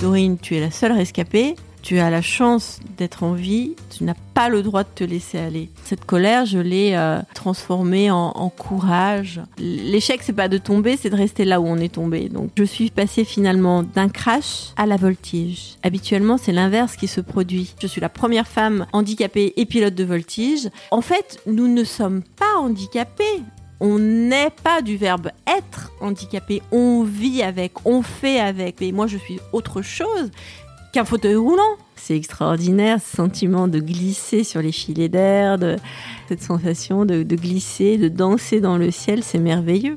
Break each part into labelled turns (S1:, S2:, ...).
S1: Dorine, tu es la seule rescapée. Tu as la chance d'être en vie, tu n'as pas le droit de te laisser aller. Cette colère, je l'ai euh, transformée en, courage. L'échec, c'est pas de tomber, c'est de rester là où on est tombé. Donc, je suis passée finalement d'un crash à la voltige. Habituellement, c'est l'inverse qui se produit. Je suis la première femme handicapée et pilote de voltige. En fait, nous ne sommes pas handicapés on n'est pas du verbe être handicapé, on vit avec, on fait avec. Et moi, je suis autre chose qu'un fauteuil roulant. C'est extraordinaire, ce sentiment de glisser sur les filets d'air, cette sensation de glisser, de danser dans le ciel, c'est merveilleux.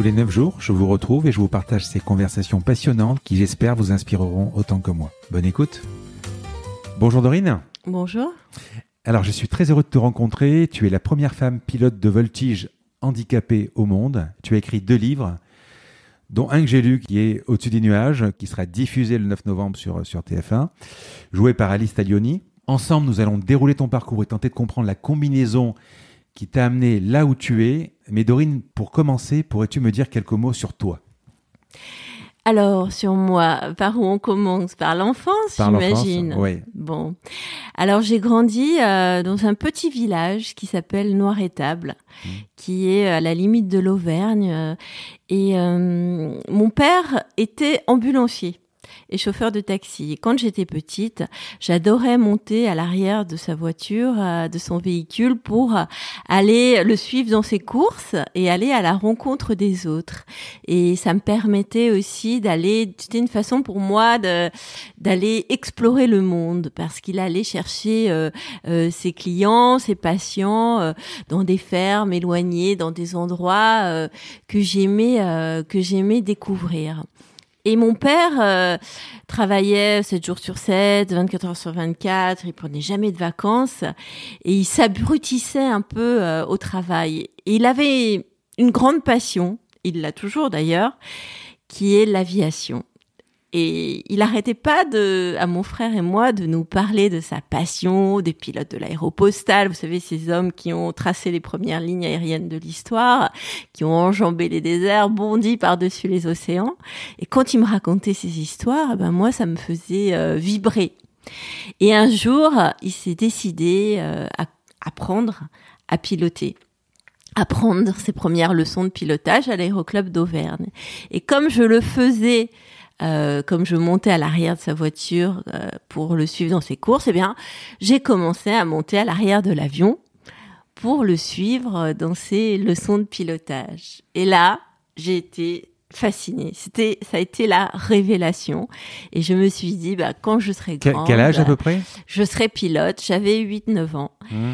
S2: Tous les 9 jours, je vous retrouve et je vous partage ces conversations passionnantes qui j'espère vous inspireront autant que moi. Bonne écoute. Bonjour Dorine.
S1: Bonjour.
S2: Alors je suis très heureux de te rencontrer. Tu es la première femme pilote de voltige handicapée au monde. Tu as écrit deux livres, dont un que j'ai lu qui est Au-dessus des nuages, qui sera diffusé le 9 novembre sur, sur TF1, joué par Alice Taglioni. Ensemble, nous allons dérouler ton parcours et tenter de comprendre la combinaison qui t'a amené là où tu es. Mais Dorine, pour commencer, pourrais-tu me dire quelques mots sur toi?
S1: Alors, sur moi, par où on commence? Par l'enfance, j'imagine.
S2: Oui.
S1: Bon. Alors, j'ai grandi euh, dans un petit village qui s'appelle Noir-Étable, mmh. qui est à la limite de l'Auvergne. Euh, et euh, mon père était ambulancier et chauffeur de taxi. quand j'étais petite, j'adorais monter à l'arrière de sa voiture, euh, de son véhicule pour aller le suivre dans ses courses et aller à la rencontre des autres. Et ça me permettait aussi d'aller, c'était une façon pour moi de d'aller explorer le monde parce qu'il allait chercher euh, euh, ses clients, ses patients dans des fermes éloignées, dans des endroits que j'aimais que j'aimais découvrir. Et mon père euh, travaillait 7 jours sur 7, 24 heures sur 24, il prenait jamais de vacances et il s'abrutissait un peu euh, au travail. Et il avait une grande passion, il l'a toujours d'ailleurs, qui est l'aviation. Et il arrêtait pas de, à mon frère et moi, de nous parler de sa passion, des pilotes de l'aéropostale, vous savez, ces hommes qui ont tracé les premières lignes aériennes de l'histoire, qui ont enjambé les déserts, bondi par-dessus les océans. Et quand il me racontait ces histoires, ben moi, ça me faisait euh, vibrer. Et un jour, il s'est décidé euh, à apprendre à piloter apprendre ses premières leçons de pilotage à l'aéroclub d'Auvergne. Et comme je le faisais euh, comme je montais à l'arrière de sa voiture euh, pour le suivre dans ses courses, eh bien, j'ai commencé à monter à l'arrière de l'avion pour le suivre dans ses leçons de pilotage. Et là, j'ai été fascinée. C'était, ça a été la révélation. Et je me suis dit, bah, quand je serai grande.
S2: Quel âge à peu près?
S1: Je serai pilote. J'avais 8-9 ans. Mmh.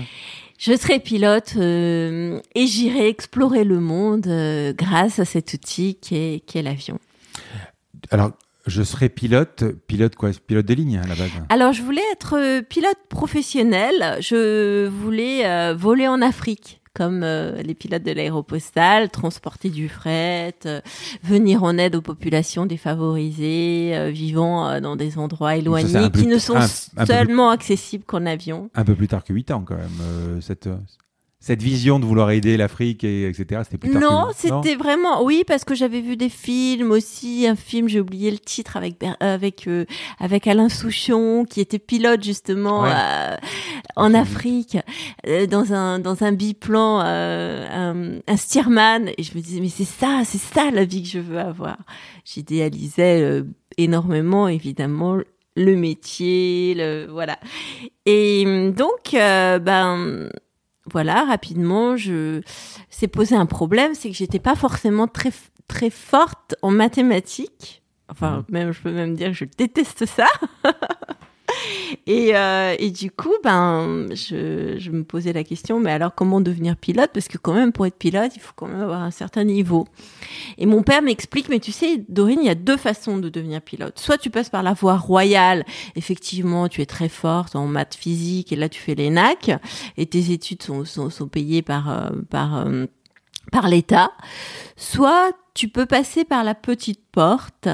S1: Je serai pilote euh, et j'irai explorer le monde grâce à cet outil qui est, qui est l'avion.
S2: Alors, je serais pilote, pilote quoi Pilote de ligne à la base
S1: Alors, je voulais être euh, pilote professionnel. Je voulais euh, voler en Afrique comme euh, les pilotes de l'aéropostale, transporter du fret, venir en aide aux populations défavorisées, vivant dans des endroits éloignés, qui ne sont seulement accessibles qu'en avion.
S2: Un peu plus tard que 8 ans quand même. cette, cette vision de vouloir aider l'Afrique, et, etc. C'était plus tard
S1: Non,
S2: que-
S1: c'était vraiment oui parce que j'avais vu des films aussi, un film j'ai oublié le titre avec euh, avec euh, avec Alain Souchon qui était pilote justement
S2: Ouais.
S1: euh, en. Afrique euh, dans un dans un biplan euh, un, un steerman et je me disais mais c'est ça c'est ça la vie que je veux avoir. J'idéalisais euh, énormément évidemment le métier le voilà et donc euh, ben voilà, rapidement, je s'est posé un problème, c'est que j'étais pas forcément très très forte en mathématiques. Enfin, même je peux même dire que je déteste ça. et, euh, et du coup, ben, je, je me posais la question, mais alors comment devenir pilote? Parce que quand même, pour être pilote, il faut quand même avoir un certain niveau. Et mon père m'explique, mais tu sais, Dorine, il y a deux façons de devenir pilote. Soit tu passes par la voie royale, effectivement, tu es très forte en maths physique, et là tu fais l'ENAC, et tes études sont, sont, sont payées par, euh, par, euh, par l'État. Soit tu peux passer par la petite porte,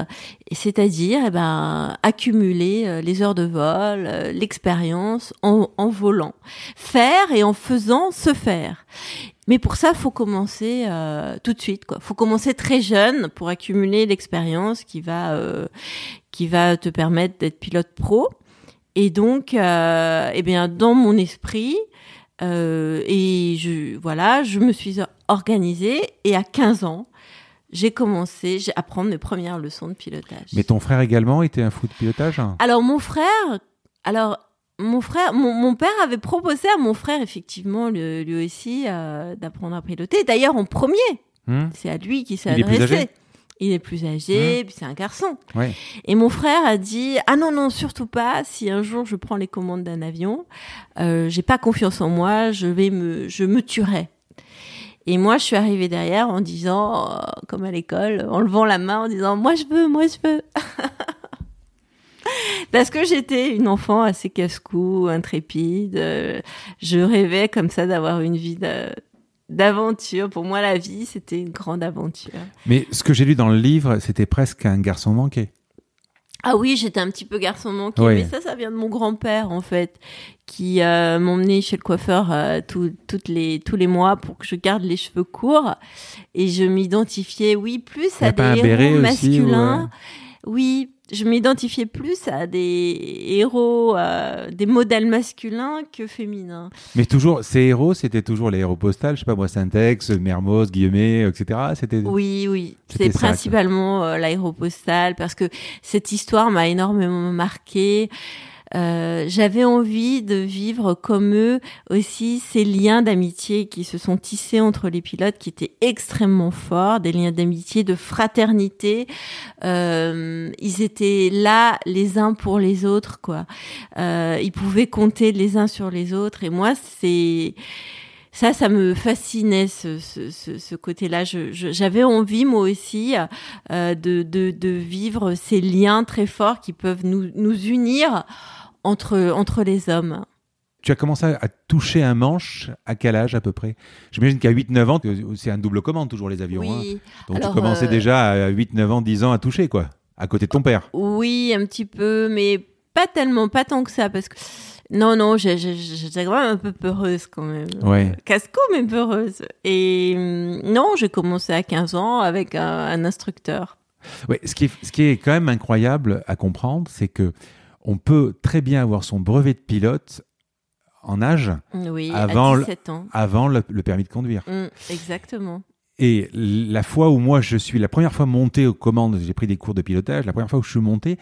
S1: c'est-à-dire eh ben, accumuler euh, les heures de vol, euh, l'expérience en, volant. Faire et en faisant se faire. Mais pour ça, faut commencer euh, tout de suite. Quoi. Faut commencer très jeune pour accumuler l'expérience qui va qui va te permettre d'être pilote pro. Et donc, eh bien, dans mon esprit, et je voilà, je me suis organisée et à 15 ans, j'ai commencé à prendre mes premières leçons de pilotage.
S2: Mais ton frère également était un fou de pilotage?
S1: Alors mon frère, alors mon frère, mon, mon père avait proposé à mon frère effectivement lui, lui aussi euh, d'apprendre à piloter. D'ailleurs en premier,
S2: Hmm?
S1: c'est à lui qui s'est adressé. Il est plus âgé, puis c'est un garçon.
S2: Ouais.
S1: Et mon frère a dit ah non non surtout pas. Si un jour je prends les commandes d'un avion, euh, j'ai pas confiance en moi, je vais me je me tuerai. Et moi je suis arrivée derrière en disant euh, comme à l'école, en levant la main en disant moi je veux, moi je veux. Parce que j'étais une enfant assez casse-cou, intrépide. euh, je rêvais comme ça d'avoir une vie d'aventure. Pour moi, la vie, c'était une grande aventure.
S2: Mais ce que j'ai lu dans le livre, c'était presque un garçon manqué.
S1: Ah oui, j'étais un petit peu garçon manqué,
S2: Oui.
S1: mais ça, ça vient de mon grand-père en fait, qui euh, m'emmenait chez le coiffeur euh, tout- toutes les tous les mois pour que je garde les cheveux courts, et je m'identifiais, oui, plus à des héros
S2: aussi,
S1: masculins. Oui, je m'identifiais plus à des héros, euh, des modèles masculins que féminins.
S2: Mais toujours, ces héros, c'était toujours les héros postales, je sais pas moi, Syntex, Mermoz, Guillemet, etc. C'était.
S1: Oui, oui. C'est principalement euh, l'aéropostale parce que cette histoire m'a énormément marquée. Euh, J'avais envie de vivre comme eux aussi ces liens d'amitié qui se sont tissés entre les pilotes qui étaient extrêmement forts, des liens d'amitié, de fraternité. Euh, ils étaient là les uns pour les autres, quoi. Euh, ils pouvaient compter les uns sur les autres. Et moi, c'est ça, ça me fascinait ce, ce, ce, ce côté-là. J'avais envie moi aussi euh, de, de, de vivre ces liens très forts qui peuvent nous, nous unir entre, entre les hommes.
S2: Tu as commencé à toucher un manche à quel âge à peu près? J'imagine qu'à 8-9 ans, c'est un double commande toujours les avions. hein.
S1: Oui,
S2: Donc
S1: Alors,
S2: tu commençais
S1: euh,
S2: déjà à 8-9 ans, 10 ans à toucher quoi, à côté de ton père.
S1: oui, un petit peu, mais pas tellement, pas tant que ça, parce que non, non, j'étais quand même un peu peureuse quand même.
S2: Ouais.
S1: Casse-cou, mais peureuse. Et hum, non, j'ai commencé à 15 ans avec un, un instructeur.
S2: Ouais, ce, qui est, ce qui est quand même incroyable à comprendre, c'est que on peut très bien avoir son brevet de pilote en âge
S1: Oui,
S2: Avant le-
S1: 17 ans.
S2: avant le, le permis de conduire.
S1: Hum, exactement.
S2: Et la fois où moi je suis, la première fois monté aux commandes, j'ai pris des cours de pilotage, la première fois où je suis monté,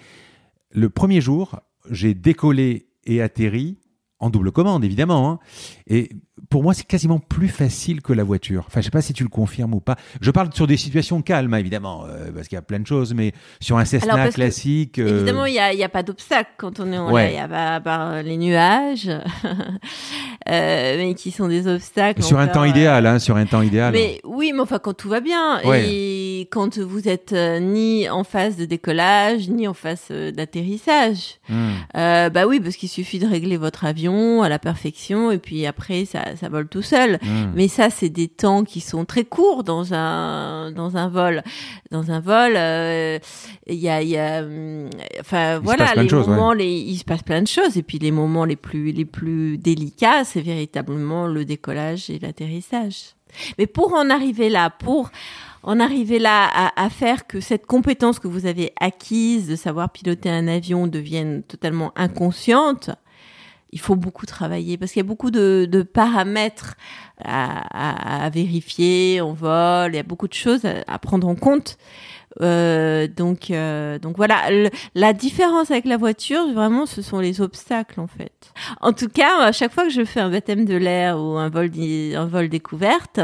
S2: le premier jour, j'ai décollé et atterri en double commande, évidemment. hein. Et pour moi, c'est quasiment plus facile que la voiture. Enfin, je sais pas si tu le confirmes ou pas. Je parle sur des situations calmes, évidemment, euh, parce qu'il y a plein de choses, mais sur un Cessna
S1: Alors, parce que,
S2: classique. euh,
S1: Évidemment, il n'y a, pas d'obstacle quand on est en
S2: Ouais.
S1: l'air. Il y a pas, part les nuages, euh, mais qui sont des obstacles.
S2: sur un temps
S1: euh,
S2: idéal, hein, sur un temps idéal.
S1: Mais oui, mais enfin, quand tout va bien.
S2: Ouais.
S1: Et quand vous êtes euh, ni en phase de décollage, ni en phase euh, d'atterrissage. Euh, bah oui, parce qu'il suffit de régler votre avion à la perfection et puis après ça, ça vole tout seul.
S2: Hmm.
S1: Mais ça, c'est des temps qui sont très courts dans un dans un vol. Dans un vol, euh, il y a, il y a, hum, enfin
S2: Il
S1: voilà, les
S2: ouais.
S1: moments, les, il se passe plein de choses. Et puis les moments les plus les plus délicats, c'est véritablement le décollage et l'atterrissage. Mais pour en arriver là, pour en arriver là à, à faire que cette compétence que vous avez acquise de savoir piloter un avion devienne totalement inconsciente, il faut beaucoup travailler parce qu'il y a beaucoup de, de paramètres à, à- à vérifier en vol, il y a beaucoup de choses à, prendre en compte. Euh, donc, euh, donc voilà, la différence avec la voiture, vraiment, ce sont les obstacles en fait. En tout cas, à chaque fois que je fais un baptême de l'air ou un vol, un vol découverte,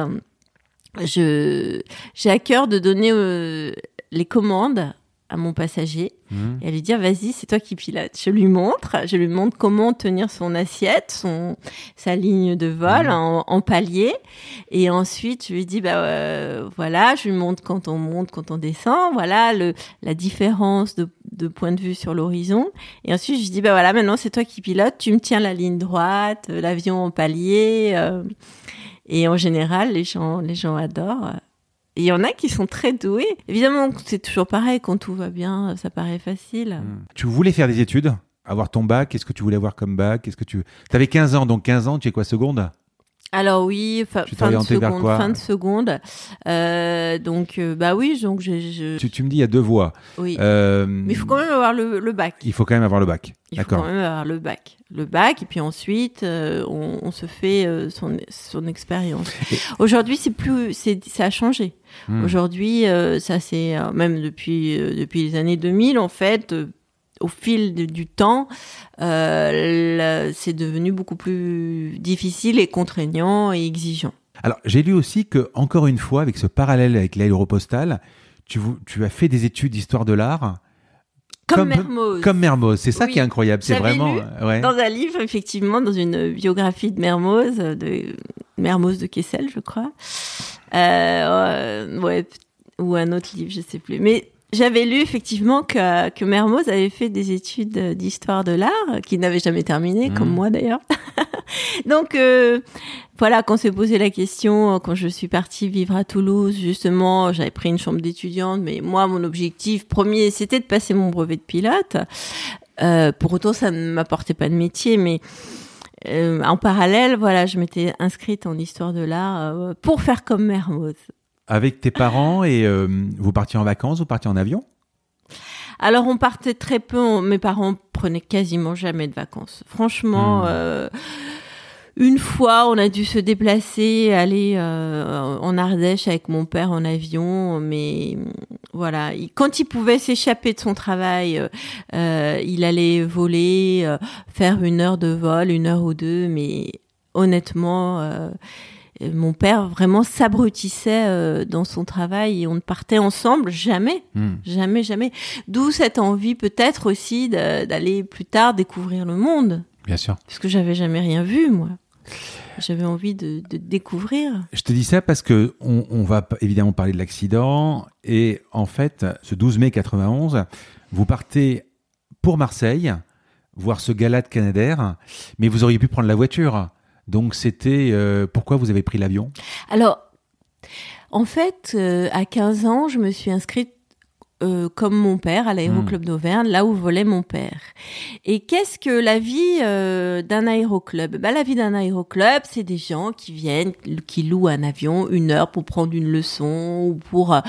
S1: je j'ai à cœur de donner euh, les commandes à mon passager
S2: Hmm.
S1: et à lui dire vas-y c'est toi qui pilote je lui montre je lui montre comment tenir son assiette son sa ligne de vol
S2: Mhm.
S1: en, en palier. Et ensuite je lui dis bah euh, voilà je lui montre quand on monte quand on descend. Voilà le la différence de, de point de vue sur l'horizon. Et ensuite je lui dis bah voilà maintenant c'est toi qui pilote tu me tiens la ligne droite euh, l'avion en palier euh, et en général les gens les gens adorent et il y en a qui sont très doués. Évidemment, c'est toujours pareil. Quand tout va bien, ça paraît facile.
S2: Hmm. Tu voulais faire des études avoir ton bac, qu'est-ce que tu voulais avoir comme bac? Qu'est-ce que tu avais 15 ans, donc 15 ans, tu es quoi seconde?
S1: Alors oui,
S2: t'es
S1: fin de seconde,
S2: quoi
S1: fin de seconde. Euh, donc euh, bah oui, donc je, je-
S2: tu, tu me dis il y a deux voies.
S1: oui.
S2: Euh,
S1: Mais il faut quand même avoir le, le bac.
S2: il faut quand même avoir le bac.
S1: Il faut quand même avoir le bac. Le bac, et puis ensuite, euh, on, on se fait son, son expérience.
S2: Et-
S1: Aujourd'hui, c'est plus, c'est, ça a changé.
S2: Hmm.
S1: Aujourd'hui, ça c'est même depuis depuis les années 2000 en fait. Au fil de- du temps, euh, c'est devenu beaucoup plus difficile et contraignant et exigeant.
S2: Alors, j'ai lu aussi que, encore une fois, avec ce parallèle avec l'aéropostale, tu, tu as fait des études d'histoire de l'art.
S1: Comme, Mermoz.
S2: Comme Mermoz. C'est ça
S1: Oui.
S2: qui est incroyable. C'est vraiment.
S1: lu
S2: ouais.
S1: Dans un livre, effectivement, dans une biographie de Mermoz, de Mermoz de Kessel, je crois. Euh, euh, ouais, ou un autre livre, je sais plus. Mais j'avais lu effectivement que, que Mermoz avait fait des études d'histoire de l'art, qu'il n'avait jamais terminé, comme moi d'ailleurs. Donc euh, voilà, quand s'est posé la question, quand je suis partie vivre à Toulouse, justement, j'avais pris une chambre d'étudiante, mais moi, mon objectif premier, c'était de passer mon brevet de pilote. Euh, pour autant, ça ne m'apportait pas de métier, mais euh, en parallèle, voilà, je m'étais inscrite en histoire de l'art euh, pour faire comme Mermoz.
S2: Avec tes parents et euh, vous partiez en vacances, vous partiez en avion?
S1: Alors, on partait très peu. on- mes parents prenaient quasiment jamais de vacances. Franchement,
S2: Hmm.
S1: euh, une fois, on a dû se déplacer, aller euh, en Ardèche avec mon père en avion, mais voilà, il- quand il pouvait s'échapper de son travail, euh, il allait voler, faire une heure de vol, une heure ou deux, mais honnêtement. Mon père vraiment s'abrutissait euh, dans son travail et on ne partait ensemble jamais.
S2: Hmm.
S1: Jamais, jamais. D'où cette envie peut-être aussi d'aller plus tard découvrir le monde.
S2: Bien sûr.
S1: Parce que j'avais jamais rien vu, moi. J'avais envie de, de découvrir.
S2: Je te dis ça parce que on, on va évidemment parler de l'accident et en fait, ce 12 mai 91, vous partez pour Marseille voir ce gala de Canadair, mais vous auriez pu prendre la voiture. Donc c'était euh, pourquoi vous avez pris l'avion?
S1: Alors, en fait, euh, à 15 ans, je me suis inscrite euh, comme mon père à l'aéroclub d'Auvergne, là où volait mon père. Et qu'est-ce que la vie euh, d'un aéroclub? Bah, La vie d'un aéroclub, c'est des gens qui viennent, qui louent un avion une heure pour prendre une leçon ou pour, euh,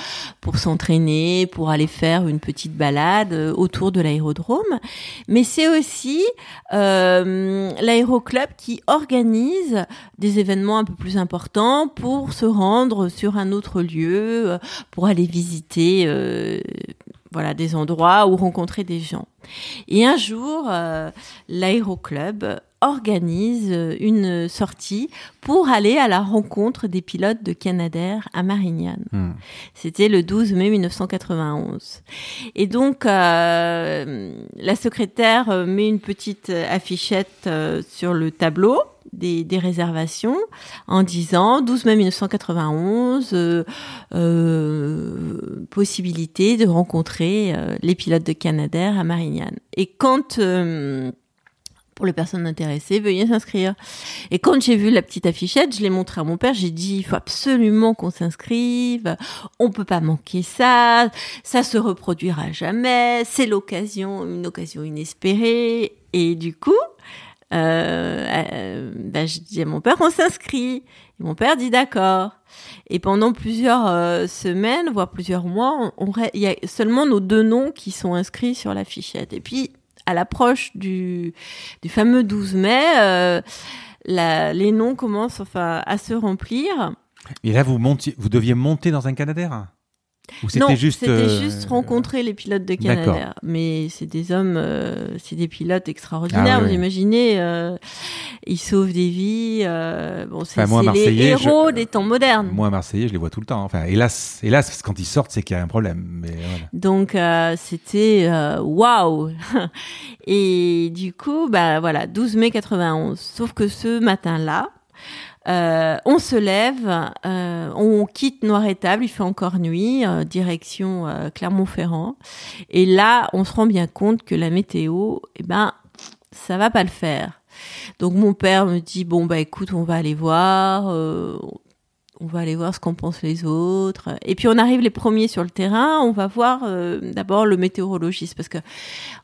S1: pour s'entraîner, pour aller faire une petite balade euh, autour de l'aérodrome. Mais c'est aussi euh, l'aéroclub qui organise des événements un peu plus importants pour se rendre sur un autre lieu, euh, pour aller visiter euh, voilà des endroits ou rencontrer des gens. Et un jour, euh, l'aéroclub organise une sortie pour aller à la rencontre des pilotes de Canadair à Marignane.
S2: Hmm.
S1: C'était le 12 mai 1991. Et donc, euh, la secrétaire euh, met une petite affichette euh, sur le tableau des, des, réservations en disant 12 mai 1991 euh, euh, possibilité de rencontrer euh, les pilotes de Canadair à Marignane. Et quand euh, pour les personnes intéressées, veuillez s'inscrire. Et quand j'ai vu la petite affichette, je l'ai montré à mon père, j'ai dit, il faut absolument qu'on s'inscrive, on peut pas manquer ça, ça se reproduira jamais, c'est l'occasion, une occasion inespérée. Et du coup, euh, euh, ben, je dis à mon père qu'on s'inscrit. Mon père dit d'accord. Et pendant plusieurs euh, semaines, voire plusieurs mois, on, on, il y a seulement nos deux noms qui sont inscrits sur la fichette. Et puis, à l'approche du, fameux 12 mai, euh, les noms commencent enfin à se remplir.
S2: Et là, vous, montiez, vous deviez monter dans un Canadair?
S1: Ou c'était juste, euh... juste rencontrer les pilotes de Canadair. Mais c'est des hommes, euh, c'est des pilotes extraordinaires. Ah. Vous imaginez, euh, ils sauvent des vies. Euh, bon, c'est, enfin, les héros je... des temps modernes.
S2: Moi, Marseillais, je les vois tout le temps. Enfin, hélas, hélas, quand ils sortent, c'est qu'il y a un problème. Mais voilà.
S1: Donc, euh, c'était waouh. Et du coup, bah voilà, 12 mai 91. Sauf que ce matin-là, euh, on se lève, euh, on quitte Noir-Étable, il fait encore nuit, euh, direction euh, Clermont-Ferrand. Et là, on se rend bien compte que la météo, eh ben, ça va pas le faire. Donc mon père me dit bon bah écoute, on va aller voir, on va aller voir ce qu'en pensent les autres. Et puis on arrive les premiers sur le terrain, on va voir euh, d'abord le météorologiste parce que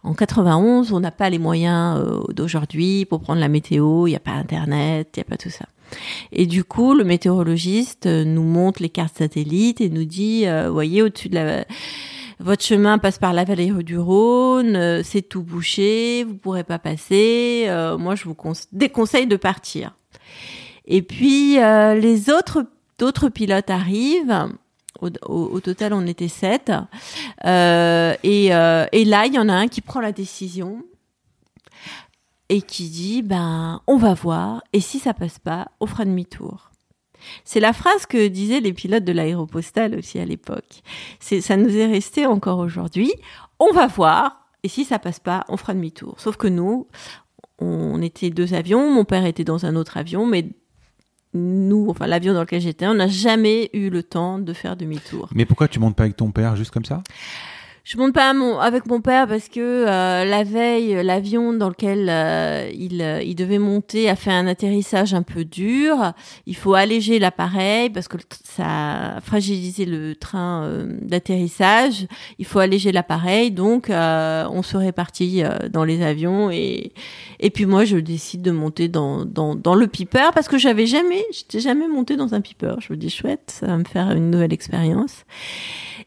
S1: en 91, on n'a pas les moyens euh, d'aujourd'hui pour prendre la météo, il n'y a pas internet, il n'y a pas tout ça. Et du coup, le météorologiste euh, nous montre les cartes satellites et nous dit, voyez, au-dessus de la votre chemin passe par la vallée du Rhône, c'est tout bouché, vous pourrez pas passer. Moi, je vous déconseille de partir. Et puis les autres d'autres pilotes arrivent. Au, total, on était sept. Euh, et, euh, et, là, il y en a un qui prend la décision et qui dit, ben, on va voir. Et si ça passe pas, on fera demi-tour. C'est la phrase que disaient les pilotes de l'aéropostale aussi à l'époque. C'est, ça nous est resté encore aujourd'hui. On va voir. Et si ça passe pas, on fera demi-tour. Sauf que nous, on était deux avions. Mon père était dans un autre avion, mais nous, enfin l'avion dans lequel j'étais, on n'a jamais eu le temps de faire demi-tour.
S2: Mais pourquoi tu montes pas avec ton père juste comme ça?
S1: Je monte pas mon, avec mon père parce que euh, la veille, l'avion dans lequel euh, il, il devait monter a fait un atterrissage un peu dur. Il faut alléger l'appareil parce que ça a fragilisé le train euh, d'atterrissage. Il faut alléger l'appareil, donc euh, on se répartit dans les avions et et puis moi je décide de monter dans dans, dans le Piper parce que j'avais jamais, j'étais jamais monté dans un Piper. Je me dis chouette, ça va me faire une nouvelle expérience.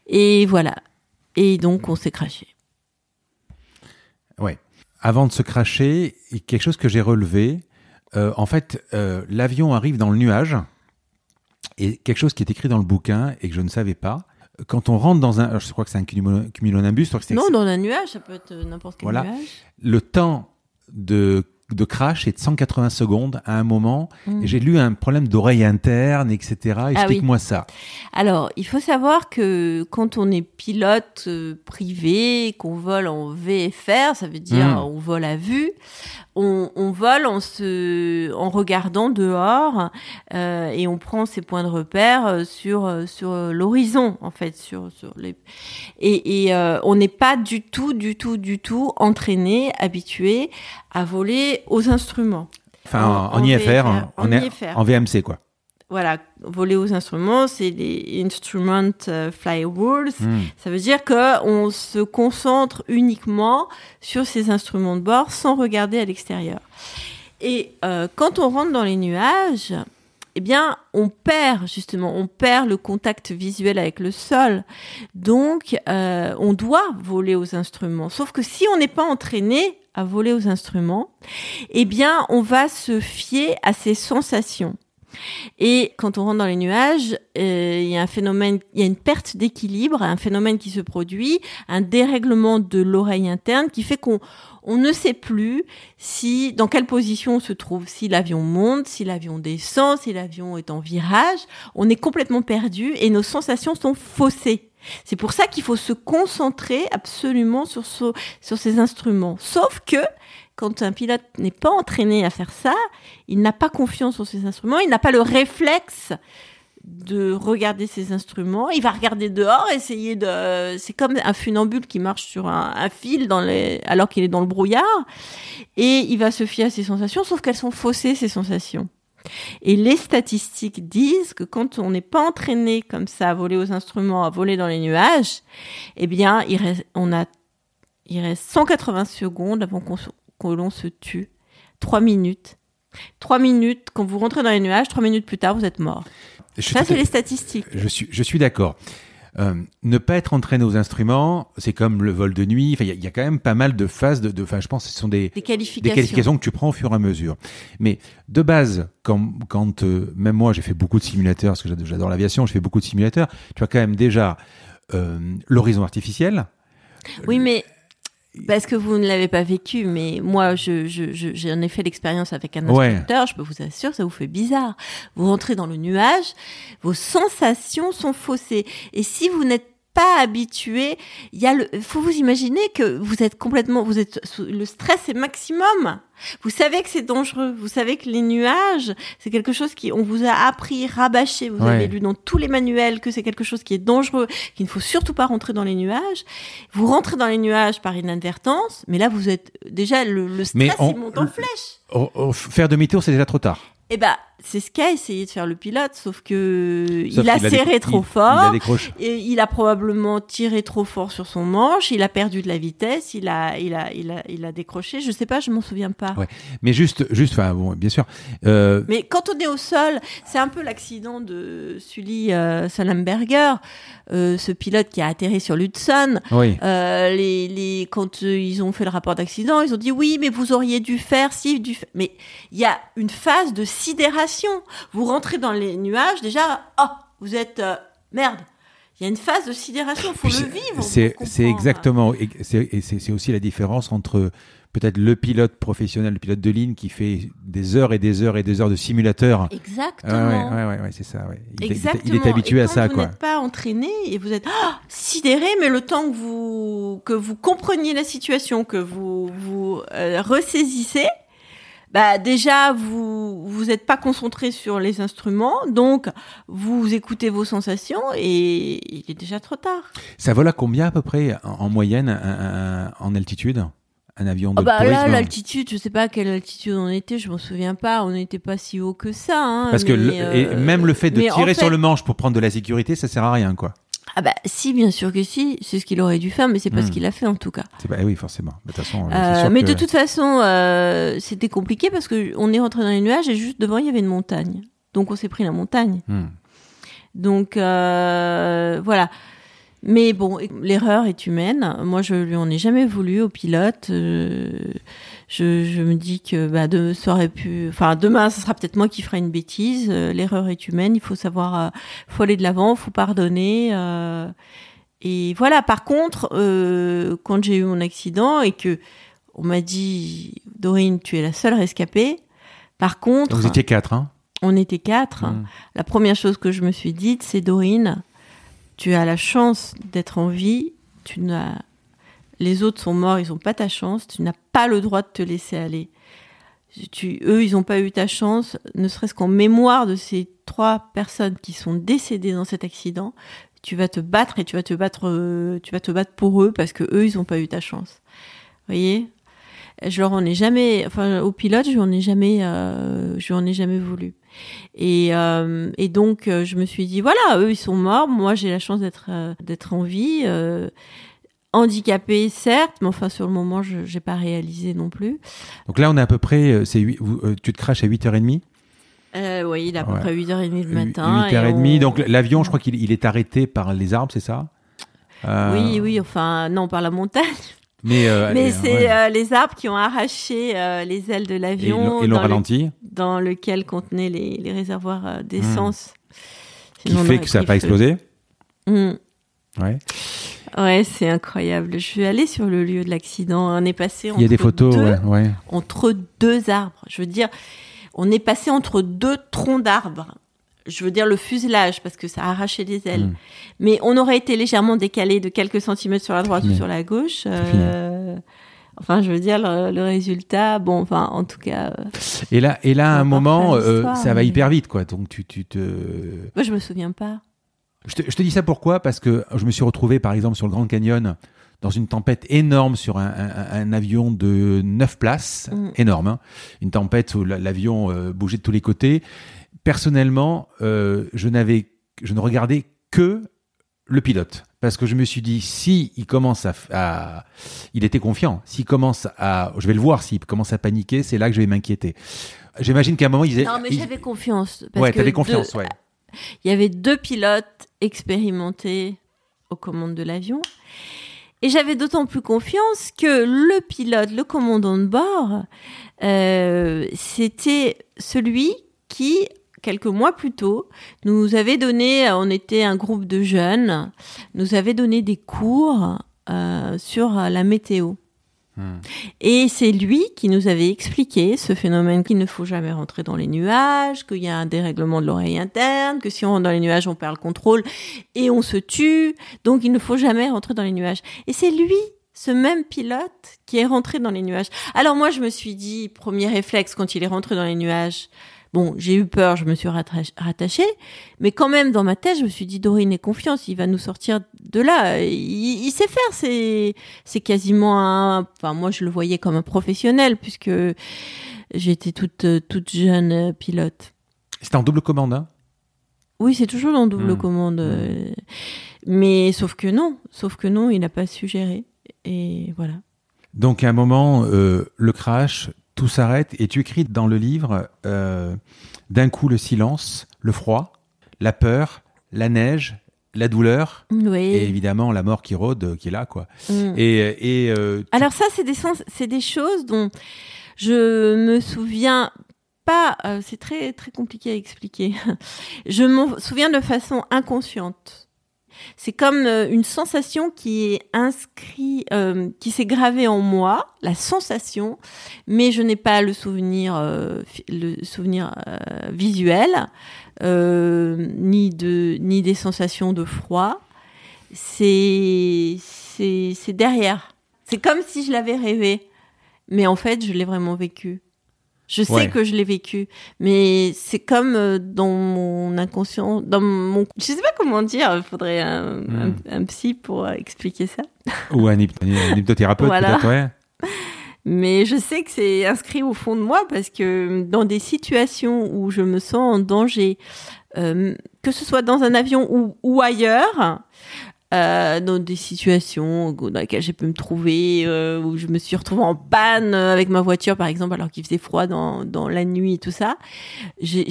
S1: Et voilà. Et donc, on s'est craché.
S2: Ouais. Avant de se cracher, quelque chose que j'ai relevé, euh, en fait, euh, l'avion arrive dans le nuage, et quelque chose qui est écrit dans le bouquin et que je ne savais pas. Quand on rentre dans un, je crois que c'est un cumulonimbus.
S1: Non, dans un nuage, ça peut être n'importe quel
S2: voilà.
S1: nuage.
S2: Le temps de de crash est de 180 secondes à un moment. Mmh. Et j'ai lu un problème d'oreille interne, etc. Explique-moi ah oui. ça.
S1: Alors, il faut savoir que quand on est pilote euh, privé, qu'on vole en VFR, ça veut dire mmh. on vole à vue, on, on, vole en, se, en regardant dehors euh, et on prend ses points de repère sur, sur l'horizon, en fait. Sur, sur les... Et, et euh, on n'est pas du tout, du tout, du tout entraîné, habitué à voler aux instruments.
S2: Enfin, en, en, en IFR, VFR, en, IFR. en VMC, quoi
S1: voilà, voler aux instruments, c'est les instrument uh, fly rules. Mm. Ça veut dire que on se concentre uniquement sur ces instruments de bord sans regarder à l'extérieur. Et euh, quand on rentre dans les nuages, eh bien, on perd justement, on perd le contact visuel avec le sol. Donc, euh, on doit voler aux instruments. Sauf que si on n'est pas entraîné à voler aux instruments, eh bien, on va se fier à ses sensations. Et quand on rentre dans les nuages, euh, il y a un phénomène, il y a une perte d'équilibre, un phénomène qui se produit, un dérèglement de l'oreille interne qui fait qu'on on ne sait plus si dans quelle position on se trouve, si l'avion monte, si l'avion descend, si l'avion est en virage. On est complètement perdu et nos sensations sont faussées. C'est pour ça qu'il faut se concentrer absolument sur, sur ces instruments. Sauf que quand un pilote n'est pas entraîné à faire ça, il n'a pas confiance en ses instruments, il n'a pas le réflexe de regarder ses instruments. Il va regarder dehors, essayer de. C'est comme un funambule qui marche sur un, fil alors qu'il est dans le brouillard, et il va se fier à ses sensations, sauf qu'elles sont faussées ces sensations. Et les statistiques disent que quand on n'est pas entraîné comme ça à voler aux instruments, à voler dans les nuages, eh bien, il reste, on a, il reste 180 secondes avant qu'on que l'on se tue. Trois minutes. Trois minutes, quand vous rentrez dans les nuages, trois minutes plus tard, vous êtes mort. Ça, c'est les statistiques.
S2: Je suis, je suis d'accord. Euh, ne pas être entraîné aux instruments, c'est comme le vol de nuit. Il y, a quand même pas mal de phases. De, enfin, je pense que ce sont des,
S1: des, qualifications. des,
S2: qualifications. que tu prends au fur et à mesure. Mais de base, quand, quand euh, même moi, j'ai fait beaucoup de simulateurs, parce que j'adore l'aviation, je fais beaucoup de simulateurs. Tu as quand même déjà euh, l'horizon artificiel.
S1: Oui, mais parce que vous ne l'avez pas vécu, mais moi, je, je, je, j'en ai fait l'expérience avec un instructeur. Je peux vous assurer, ça vous fait bizarre. Vous rentrez dans le nuage, vos sensations sont faussées. Et si vous n'êtes pas habitué, il y a le, faut vous imaginer que vous êtes complètement, vous êtes, le stress est maximum. Vous savez que c'est dangereux. Vous savez que les nuages, c'est quelque chose qui, on vous a appris, rabâché. Vous avez lu dans tous les manuels que c'est quelque chose qui est dangereux, qu'il ne faut surtout pas rentrer dans les nuages. Vous rentrez dans les nuages par inadvertance, mais là, vous êtes déjà le, le stress il monte en flèche.
S2: Faire demi-tour, c'est déjà trop tard.
S1: Eh ben, c'est ce qu'a essayé de faire le pilote, sauf que il a serré trop fort. Il, et il a probablement tiré trop fort sur son manche. Il a perdu de la vitesse. Il a, il a, il a, il a décroché. Je sais pas, je m'en souviens pas.
S2: Ouais. Mais juste, juste, enfin bon, bien sûr. Euh...
S1: Mais quand on est au sol, c'est un peu l'accident de Sully euh, euh, ce pilote qui a atterri sur l'Hudson.
S2: Oui.
S1: Euh, les, les, quand ils ont fait le rapport d'accident, ils ont dit oui, mais vous auriez dû faire si, du. Mais il y a une phase de sidération. Vous rentrez dans les nuages, déjà, oh, vous êtes euh, merde. Il y a une phase de sidération, il faut le vivre.
S2: C'est exactement, et c'est aussi la différence entre peut-être le pilote professionnel, le pilote de ligne qui fait des heures et des heures et des heures de simulateur.
S1: Exactement.
S2: ouais, ouais, ouais, c'est ça. Ouais. Il, Exactement. il, est habitué
S1: à
S2: ça,
S1: vous n'êtes pas entraîné et vous êtes oh, sidéré, mais le temps que vous que vous compreniez la situation, que vous vous euh, ressaisissez, bah déjà vous vous n'êtes pas concentré sur les instruments, donc vous écoutez vos sensations et il est déjà trop tard.
S2: Ça vole à combien à peu près en, moyenne en altitude? Un avion de
S1: oh bah
S2: tourisme?
S1: Là, l'altitude, je sais pas à quelle altitude on était, je m'en souviens pas. On n'était pas si haut que ça. Hein,
S2: Parce que et même le fait de tirer sur le manche pour prendre de la sécurité, ça sert à rien, quoi.
S1: Ah bah si, bien sûr que si, c'est ce qu'il aurait dû faire, mais c'est pas ce hmm. qu'il a fait en tout cas.
S2: Eh oui, forcément. De toute façon,
S1: euh, mais de toute façon, euh, c'était compliqué parce que on est rentré dans les nuages et juste devant il y avait une montagne, donc on s'est pris la montagne. Hmm. Donc euh, voilà. Mais bon, l'erreur est humaine. Moi, je lui en ai jamais voulu au pilote. Je, je, me dis que bah, de, ça aurait pu. Enfin, demain, ce sera peut-être moi qui ferai une bêtise. Euh, l'erreur est humaine. Il faut savoir, euh, faut aller de l'avant, faut pardonner. Euh, et voilà. Par contre, euh, quand j'ai eu mon accident et que on m'a dit, Dorine, tu es la seule rescapée. Par contre,
S2: vous étiez quatre, hein?
S1: On était quatre. Mmh. La première chose que je me suis dite, c'est Dorine tu as la chance d'être en vie, tu n'as les autres sont morts, ils n'ont pas ta chance, tu n'as pas le droit de te laisser aller. Tu, eux, ils n'ont pas eu ta chance, ne serait-ce qu'en mémoire de ces trois personnes qui sont décédées dans cet accident, tu vas te battre et tu vas te battre, euh, tu vas te battre pour eux parce que eux, ils n'ont pas eu ta chance. Vous voyez? Je leur en ai jamais, enfin, au pilote, je n'en ai jamais, euh, je ai jamais voulu. Et, euh, et donc, euh, je me suis dit, voilà, eux, ils sont morts. Moi, j'ai la chance d'être euh, d'être en vie. Euh, handicapé, certes, mais enfin, sur le moment, je n'ai pas réalisé non plus.
S2: Donc là, on est à peu près, c'est tu te craches à 8h30
S1: euh, oui, il est à peu près 8h30 le matin.
S2: 8h30, donc l'avion, je crois qu'il il est arrêté par les arbres, c'est ça?
S1: Oui, oui, enfin, non, par la montagne.
S2: Mais, euh,
S1: c'est
S2: ouais.
S1: euh, les arbres qui ont arraché euh, les ailes de
S2: Et
S1: l'avion
S2: l'ont- ils l'ont
S1: le-
S2: ralenti,
S1: dans lequel contenaient les, les réservoirs euh, d'essence.
S2: qui
S1: Sinon, on
S2: fait que ça n'a pas explosé?
S1: Mm.
S2: Ouais.
S1: Ouais, c'est incroyable. Je suis allée sur le lieu de l'accident. On est passé
S2: Il y a des
S1: entre
S2: photos,
S1: deux,
S2: ouais, ouais.
S1: entre deux arbres. Je veux dire, on est passé entre deux troncs d'arbres. Je veux dire le fuselage parce que ça a arraché les ailes.
S2: Mm.
S1: Mais on aurait été légèrement décalé de quelques centimètres sur la droite ou sur la gauche. euh, Enfin, je veux dire le, le résultat. Bon, enfin, en tout cas, euh,
S2: Et là, et là, à un moment, euh, ça va hyper vite, quoi. Donc, tu, tu te.
S1: moi, je me souviens pas.
S2: Je te, je te dis ça pourquoi? Parce que je me suis retrouvé, par exemple, sur le Grand Canyon, dans une tempête énorme sur un, un- un avion de 9 places,
S1: Mm.
S2: énorme, hein. une tempête où la- l'avion euh, bougeait de tous les côtés. Personnellement, euh, je n'avais, je ne regardais que le pilote, parce que je me suis dit, si il commence à, à- il était confiant. S'il commence à, je vais le voir, s'il commence à paniquer, c'est là que je vais m'inquiéter. J'imagine qu'à un moment, il disait,
S1: Non, mais j'avais confiance. Parce
S2: ouais, t'avais confiance, ouais.
S1: Il y avait deux pilotes expérimentés aux commandes de l'avion. Et j'avais d'autant plus confiance que le pilote, le commandant de bord, euh, c'était celui qui, quelques mois plus tôt, nous avait donné, on était un groupe de jeunes, nous avait donné des cours euh, sur la météo. Et c'est lui qui nous avait expliqué ce phénomène qu'il ne faut jamais rentrer dans les nuages, qu'il y a un dérèglement de l'oreille interne, que si on rentre dans les nuages, on perd le contrôle et on se tue. Donc il ne faut jamais rentrer dans les nuages. Et c'est lui, ce même pilote, qui est rentré dans les nuages. Alors moi, je me suis dit, premier réflexe quand il est rentré dans les nuages, bon, j'ai eu peur, je me suis rattach- rattachée, mais quand même dans ma tête, je me suis dit, Dorine, aie confiance, il va nous sortir de là. Il, il sait faire, c'est c'est quasiment un. Enfin, moi, je le voyais comme un professionnel puisque j'étais toute toute jeune pilote.
S2: C'était en double commande, hein?
S1: Oui, c'est toujours en double
S2: Mm.
S1: commande, euh, mais sauf que non, sauf que non, il n'a pas su gérer. Et voilà.
S2: Donc à un moment, euh, le crash, tout s'arrête et tu écris dans le livre euh, d'un coup le silence, le froid, la peur, la neige, la douleur
S1: Oui.
S2: et évidemment la mort qui rôde, euh, qui est là quoi.
S1: Mm.
S2: Et, et euh, tu-
S1: Alors ça, c'est des sens, c'est des choses dont je me souviens pas. euh, c'est très très compliqué à expliquer. je m'en souviens de façon inconsciente. C'est comme euh, une sensation qui est inscrite, euh, qui s'est gravée en moi, la sensation, mais je n'ai pas le souvenir, euh, le souvenir visuel, ni de, ni des sensations de froid. C'est, c'est derrière. C'est comme si je l'avais rêvé, mais en fait, je l'ai vraiment vécu. Je sais
S2: Ouais.
S1: que je l'ai vécu, mais c'est comme euh, dans mon inconscient, dans mon, je sais pas comment dire. Il faudrait un, un, un psy pour euh, expliquer ça.
S2: ou un, hyp- un hypnothérapeute
S1: Voilà.
S2: peut-être, ouais.
S1: Mais je sais que c'est inscrit au fond de moi parce que dans des situations où je me sens en danger, euh, que ce soit dans un avion ou, ou ailleurs, euh, dans des situations dans lesquelles j'ai pu me trouver, euh, où je me suis retrouvée en panne avec ma voiture, par exemple, alors qu'il faisait froid dans, dans la nuit et tout ça, j'ai-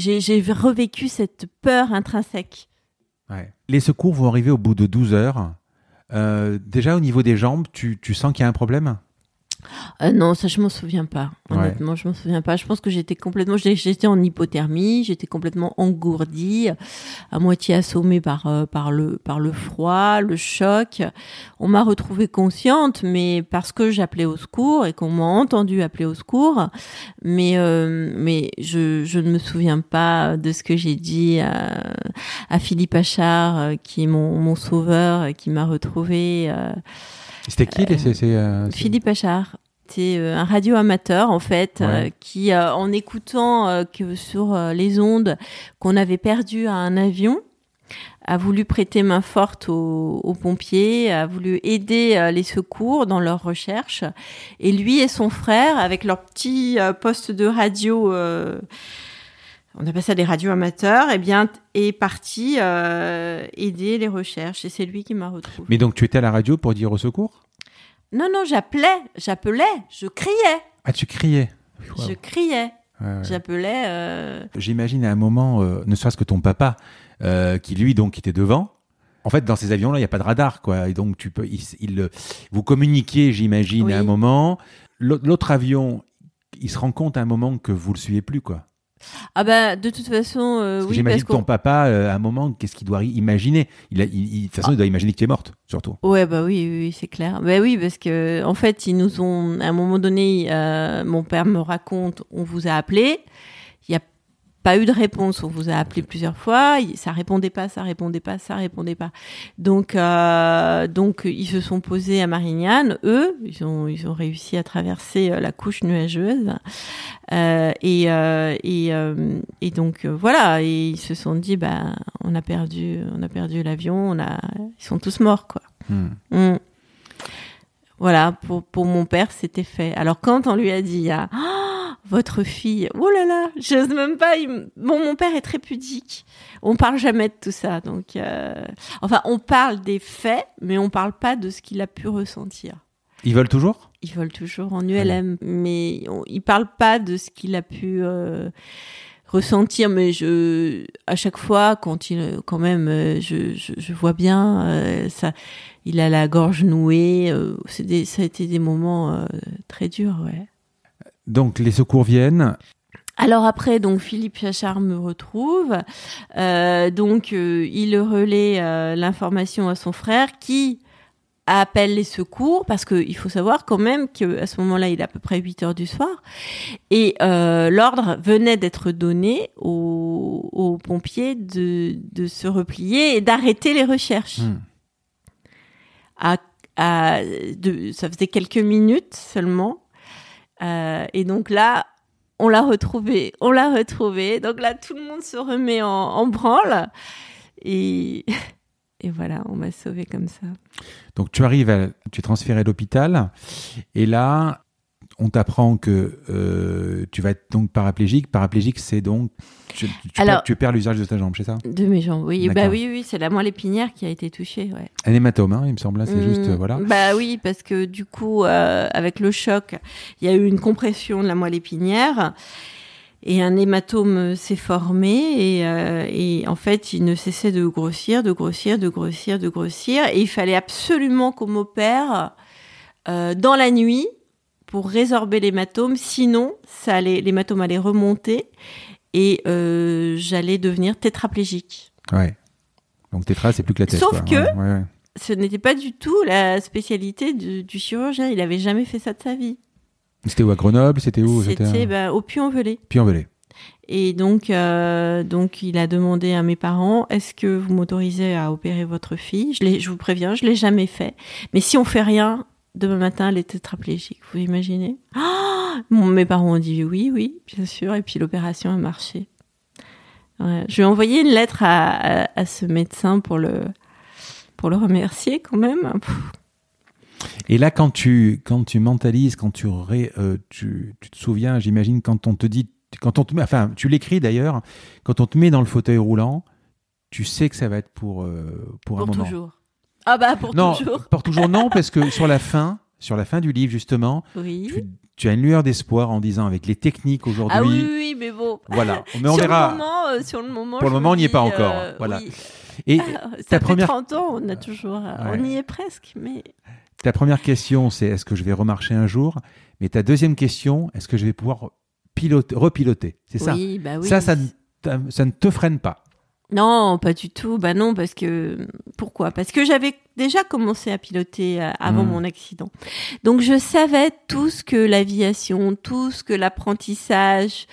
S1: revécu cette peur intrinsèque.
S2: Les secours vont arriver au bout de 12 heures. Euh, déjà au niveau des jambes, tu, tu sens qu'il y a un problème?
S1: Euh, non, ça je m'en souviens pas.
S2: Ouais.
S1: Honnêtement, je m'en souviens pas. Je pense que j'étais complètement, j'étais en hypothermie, j'étais complètement engourdie, à moitié assommée par euh, par le par le froid, le choc. On m'a retrouvée consciente, mais parce que j'appelais au secours et qu'on m'a entendu appeler au secours. Mais euh, mais je je ne me souviens pas de ce que j'ai dit à, à Philippe Achard, euh, qui est mon mon sauveur, euh, qui m'a retrouvée. Euh,
S2: C'était qui les- euh, c'est-
S1: Philippe Achard. C'est euh, un radio amateur en fait euh, qui, euh, en écoutant euh, que sur euh, les ondes qu'on avait perdu à un avion, a voulu prêter main forte aux, aux pompiers, a voulu aider euh, les secours dans leurs recherches. Et lui et son frère, avec leur petit euh, poste de radio, euh, on appelle ça des radios amateurs, eh bien, est parti euh, aider les recherches. Et c'est lui qui m'a retrouvée.
S2: Mais donc tu étais à la radio pour dire au secours?
S1: Non, non, j'appelais, j'appelais, je criais,
S2: Ah, tu criais? Wow.
S1: je criais,
S2: Ouais, ouais.
S1: j'appelais. euh,
S2: J'imagine à un moment, euh, ne serait-ce que ton papa, qui lui donc était devant, En fait, dans ces avions-là, il n'y a pas de radar, quoi. Et donc, tu peux, il, il- vous communiquiez, j'imagine,
S1: Oui.
S2: à un moment. L'au- L'autre avion, il se rend compte à un moment que vous le suivez plus, quoi.
S1: Ah bah de toute façon, euh,
S2: Parce
S1: oui,
S2: j'imagine que ton papa, euh, à un moment, qu'est-ce qu'il doit imaginer? Il a, il- il- De toute façon, il doit imaginer que tu es morte, surtout.
S1: Ouais, bah oui, oui, oui, c'est clair. Bah oui, parce que en fait, ils nous ont, à un moment donné, euh, mon père me raconte, on vous a appelé, pas eu de réponse, on vous a appelé plusieurs fois, ça répondait pas, ça répondait pas, ça répondait pas. Donc, euh, donc ils se sont posés à Marignane, eux, ils ont, ils ont réussi à traverser euh, la couche nuageuse, Euh, et, et, et donc voilà, et ils se sont dit, bah, on a perdu, on a perdu l'avion, on a, ils sont tous morts, quoi.
S2: Hmm.
S1: Mm. Voilà, pour, pour mon père, c'était fait. Alors quand on lui a dit, Ah, votre fille, oh là là, j'ose même pas. il m- Bon, mon père est très pudique. On parle jamais de tout ça, donc euh, enfin, on parle des faits, mais on parle pas de ce qu'il a pu ressentir.
S2: Ils veulent toujours?
S1: Ils veulent toujours en ULM, mais on, ils parlent pas de ce qu'il a pu euh, ressentir. Mais je, à chaque fois, quand il, quand même, euh, je, je, je vois bien euh, ça. Il a la gorge nouée. euh, c'est ça a été des moments euh, très durs, ouais.
S2: Donc, les secours viennent.
S1: Alors après, donc Philippe Chachard me retrouve, Euh, donc euh, il relaie euh, l'information à son frère qui appelle les secours parce qu'il faut savoir quand même qu'à ce moment-là, il est à peu près 8 heures du soir et euh, l'ordre venait d'être donné aux, aux pompiers de, de se replier et d'arrêter les recherches.
S2: Hmm.
S1: À, à- de- ça faisait quelques minutes seulement. Euh, et donc là, on l'a retrouvé, on l'a retrouvé. Donc là, tout le monde se remet en, branle. Et, et voilà, on m'a sauvé comme ça.
S2: Donc, tu arrives, à, tu es transféré à l'hôpital. Et là, on t'apprend que euh, tu vas être donc paraplégique. Paraplégique, c'est donc. Tu, tu
S1: Alors-
S2: perds, tu perds l'usage de ta jambe, c'est ça?
S1: De mes jambes, oui. Bah oui, oui, c'est la moelle épinière qui a été touchée, ouais.
S2: Un hématome, hein, il me semble. C'est juste.
S1: Mm,
S2: euh, voilà.
S1: Bah oui, parce que du coup, euh, avec le choc, il y a eu une compression de la moelle épinière et un hématome s'est formé et, euh, et en fait, il ne cessait de grossir, de grossir, de grossir, de grossir et il fallait absolument qu'on m'opère dans la nuit pour résorber l'hématome, sinon ça allait, l'hématome allait remonter et euh, j'allais devenir tétraplégique.
S2: Ouais. Donc, tétra, c'est plus que la tête.
S1: Sauf
S2: quoi.
S1: que-
S2: Ouais, ouais, ouais.
S1: ce n'était pas du tout la spécialité du, du chirurgien. Il avait jamais fait ça de sa vie.
S2: C'était où à Grenoble? C'était où?
S1: C'était ben, au Puy-en-Velay.
S2: Puy-en-Velay.
S1: Et donc, euh, donc, il a demandé à mes parents est-ce que vous m'autorisez à opérer votre fille? Je, je vous préviens, je l'ai jamais fait. Mais si on fait rien, demain matin, elle est tétraplégique. Vous imaginez? Ah Bon, Mes parents ont dit oui, oui, bien sûr. Et puis l'opération a marché. Ouais. Je lui ai envoyé une lettre à, à- à ce médecin pour le, pour le remercier quand même.
S2: Et là, quand tu, quand tu mentalises, quand tu, ré- euh, tu, tu te souviens, j'imagine, quand on te dit, quand on te met, enfin, tu l'écris d'ailleurs, quand on te met dans le fauteuil roulant, tu sais que ça va être pour, euh, pour, un
S1: Pour
S2: moment.
S1: toujours. Ah bah pour
S2: non,
S1: toujours.
S2: pour toujours non, parce que sur la fin, sur la fin du livre justement,
S1: Oui.
S2: tu, tu as une lueur d'espoir en disant avec les techniques aujourd'hui,
S1: Ah oui, oui, oui, mais bon.
S2: voilà. Mais on
S1: sur
S2: verra.
S1: Le moment, euh, sur le moment,
S2: Pour le moment,
S1: me
S2: on n'y est pas encore,
S1: euh,
S2: voilà.
S1: oui.
S2: Et
S1: Ah, ça
S2: ta
S1: fait
S2: première-
S1: 30 ans, on a toujours, euh, on y est presque, mais
S2: ta première question, c'est est-ce que je vais remarcher un jour? Mais ta deuxième question, est-ce que je vais pouvoir piloter, repiloter? C'est ça.
S1: oui, bah oui.
S2: Ça, ça ne, ça ne te freine pas.
S1: Non, pas du tout. Bah non, parce que pourquoi? Parce que j'avais déjà commencé à piloter euh, avant
S2: Mhm.
S1: mon accident. Donc je savais tout ce que l'aviation, tout ce que l'apprentissage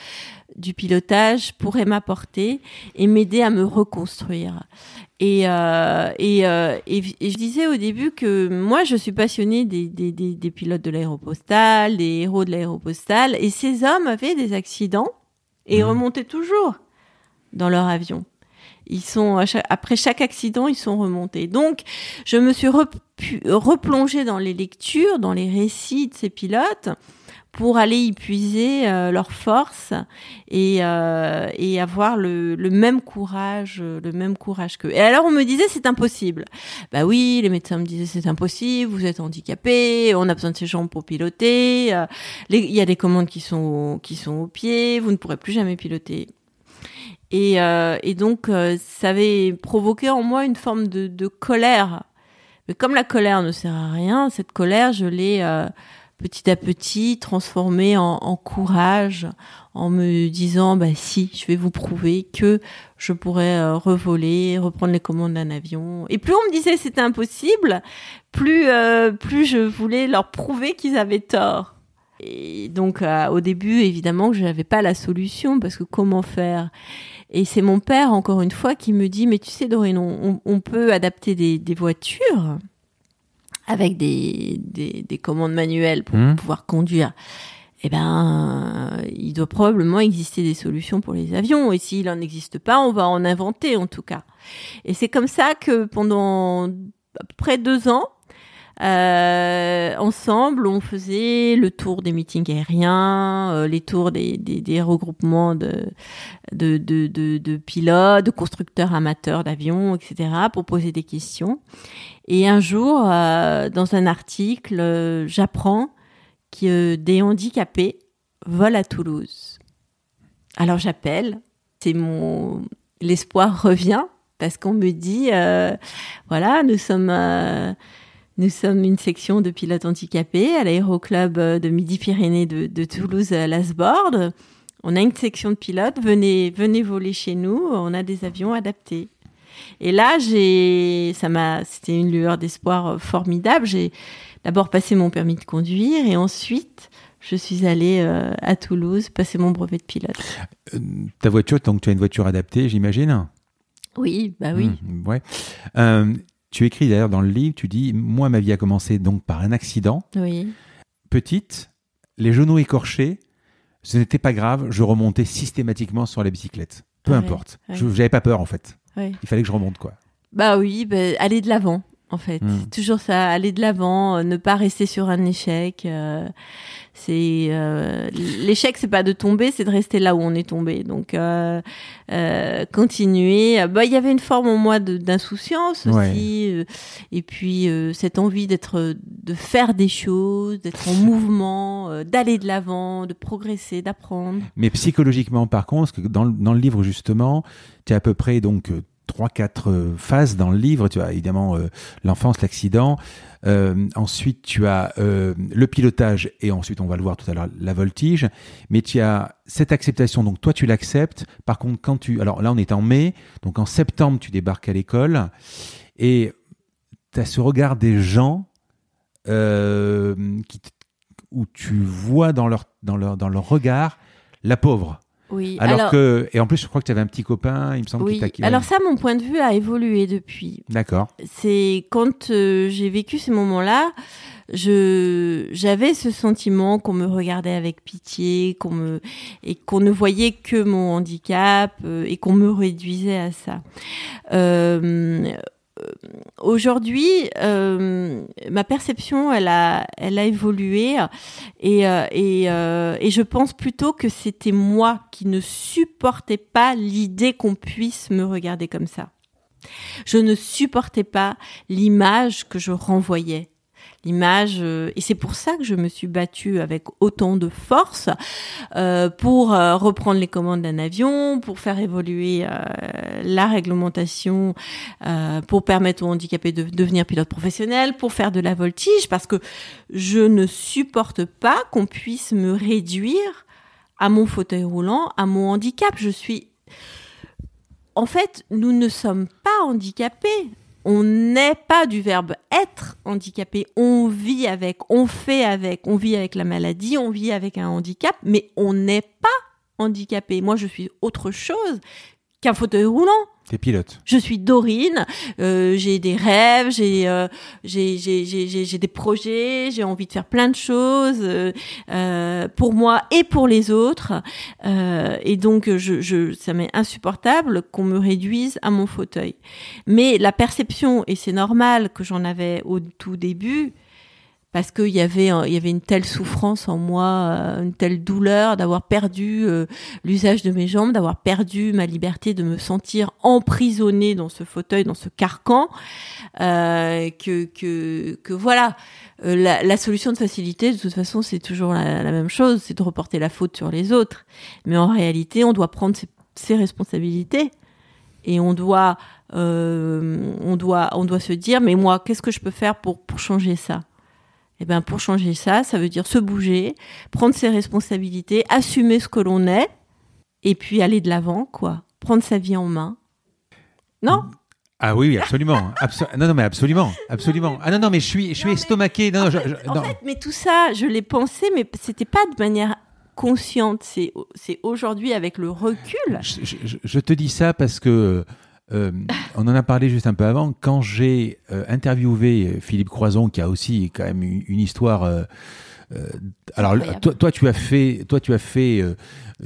S1: du pilotage pourrait m'apporter et m'aider à me reconstruire. Et, euh, et, euh, et, et je disais au début que moi, je suis passionnée des, des, des, des pilotes de l'aéropostale, des héros de l'aéropostale, et ces hommes avaient des accidents et
S2: Mhm.
S1: remontaient toujours dans leur avion. Ils sont après chaque accident, ils sont remontés. Donc, je me suis replongée dans les lectures, dans les récits de ces pilotes pour aller y puiser euh, leurs forces et, euh, et avoir le, le même courage, euh, le même courage qu'eux. Et alors on me disait c'est impossible. Bah oui, les médecins me disaient c'est impossible, vous êtes handicapé, on a besoin de ces jambes pour piloter, euh, il y a des commandes qui sont qui sont au pied, vous ne pourrez plus jamais piloter. Et, euh, et donc, euh, ça avait provoqué en moi une forme de, colère. Mais comme la colère ne sert à rien, cette colère, je l'ai euh, petit à petit transformée en, courage, en me disant, bah si, je vais vous prouver que je pourrais revoler, reprendre les commandes d'un avion. Et plus on me disait c'était impossible, plus, plus je voulais leur prouver qu'ils avaient tort. Et donc, au début, évidemment, je n'avais pas la solution parce que comment faire? Et c'est mon père, encore une fois, qui me dit, mais tu sais, Dorine, on, peut adapter des, voitures avec des, des, commandes manuelles pour mmh. pouvoir conduire. Eh ben, il doit probablement exister des solutions pour les avions. Et s'il n'en existe pas, on va en inventer en tout cas. Et c'est comme ça que pendant à peu près deux ans, euh, ensemble, on faisait le tour des meetings aériens, euh, les tours des, des, des regroupements de, de, de, de, pilotes, de constructeurs amateurs d'avions, etc., pour poser des questions. Et un jour, euh, dans un article, euh, j'apprends que des handicapés volent à Toulouse. Alors j'appelle, c'est mon l'espoir revient parce qu'on me dit voilà, nous sommes nous sommes une section de pilotes handicapés à l'aéroclub euh, de Midi-Pyrénées de, Toulouse à Lasbord. On a une section de pilotes, venez, venez voler chez nous, on a des avions adaptés. Et là, j'ai, ça m'a, c'était une lueur d'espoir euh, formidable. J'ai d'abord passé mon permis de conduire et ensuite, je suis allée euh, à Toulouse passer mon brevet de pilote.
S2: ta voiture, donc tu as une voiture adaptée, j'imagine?
S1: Oui, bah oui.
S2: Mmh, ouais. Tu écris d'ailleurs dans le livre, tu dis Moi, ma vie a commencé donc par un accident.
S1: Oui.
S2: Petite, les genoux écorchés, ce n'était pas grave, je remontais systématiquement sur la bicyclette. Peu importe. Je n'avais pas peur en fait. Il fallait que je remonte quoi.
S1: Bah oui, bah, aller de l'avant en fait. Hmm. Toujours ça, aller de l'avant, euh, ne pas rester sur un échec. Euh, c'est euh, l'échec, c'est pas de tomber, c'est de rester là où on est tombé. Donc continuer. Bah, il y avait une forme en moi d'insouciance aussi, et puis cette envie d'être, de faire des choses, d'être en mouvement, d'aller de l'avant, de progresser, d'apprendre.
S2: Mais psychologiquement, par contre, dans, dans le livre justement, tu as à peu près donc trois quatre phases dans le livre. Tu as évidemment l'enfance, l'accident. Euh, ensuite, tu as euh, le pilotage et ensuite, on va le voir tout à l'heure, la voltige. Mais tu as cette acceptation. Donc, toi, tu l'acceptes. Par contre, quand tu. Alors là, on est en mai. Donc, en septembre, tu débarques à l'école et tu as ce regard des gens euh, où tu vois dans leur, dans leur, dans leur regard la pauvre.
S1: Oui.
S2: Alors, que et en plus je crois que tu avais un petit copain, il me semble.
S1: Oui. alors ça, mon point de vue a évolué depuis.
S2: D'accord.
S1: C'est quand euh, j'ai vécu ces moments-là, je j'avais ce sentiment qu'on me regardait avec pitié, qu'on me et qu'on ne voyait que mon handicap euh, et qu'on me réduisait à ça. Euh, aujourd'hui, euh, ma perception, elle a, elle a évolué et, euh, euh, et je pense plutôt que c'était moi qui ne supportais pas l'idée qu'on puisse me regarder comme ça. Je ne supportais pas l'image que je renvoyais l'image. Euh, et c'est pour ça que je me suis battue avec autant de force euh, pour euh, reprendre les commandes d'un avion, pour faire évoluer la réglementation, pour permettre aux handicapés de devenir pilote professionnel, pour faire de la voltige, parce que je ne supporte pas qu'on puisse me réduire à mon fauteuil roulant, à mon handicap. Je suis en fait, nous ne sommes pas handicapés on n'est pas du verbe être handicapé, on vit avec, on fait avec, on vit avec la maladie, on vit avec un handicap, mais on n'est pas handicapé. Moi, je suis autre chose qu'un fauteuil roulant.
S2: T'es pilote.
S1: Je suis Dorine, euh, j'ai des rêves, j'ai euh, j'ai j'ai des projets, j'ai envie de faire plein de choses euh, pour moi et pour les autres. Et donc, je, je, ça m'est insupportable qu'on me réduise à mon fauteuil. Mais la perception, et c'est normal que j'en avais au tout début, parce qu'il y avait il y avait une telle souffrance en moi, euh, une telle douleur d'avoir perdu euh, l'usage de mes jambes, d'avoir perdu ma liberté, de me sentir emprisonnée dans ce fauteuil, dans ce carcan, euh, que, que que voilà. La, la, solution de facilité, de toute façon, c'est toujours la, la même chose, c'est de reporter la faute sur les autres. Mais en réalité, on doit prendre ses ses responsabilités. Et on doit, euh, on doit, on doit se dire, mais moi, qu'est-ce que je peux faire pour, pour changer ça? Eh ben, pour changer ça, ça veut dire se bouger, prendre ses responsabilités, assumer ce que l'on est, et puis aller de l'avant, quoi. Prendre sa vie en main. Non?
S2: Ah oui, oui, absolument. non, non, mais absolument, absolument. Ah non, non, mais je suis, je suis estomaqué. Non,
S1: en, fait, en fait, mais tout ça, je l'ai pensé, mais c'était pas de manière consciente. C'est, aujourd'hui avec le recul.
S2: Je, je, te dis ça parce que euh, on en a parlé juste un peu avant. Quand j'ai euh, interviewé Philippe Croison, qui a aussi quand même une, une histoire. Euh, alors, toi, toi, tu as fait, toi, tu as fait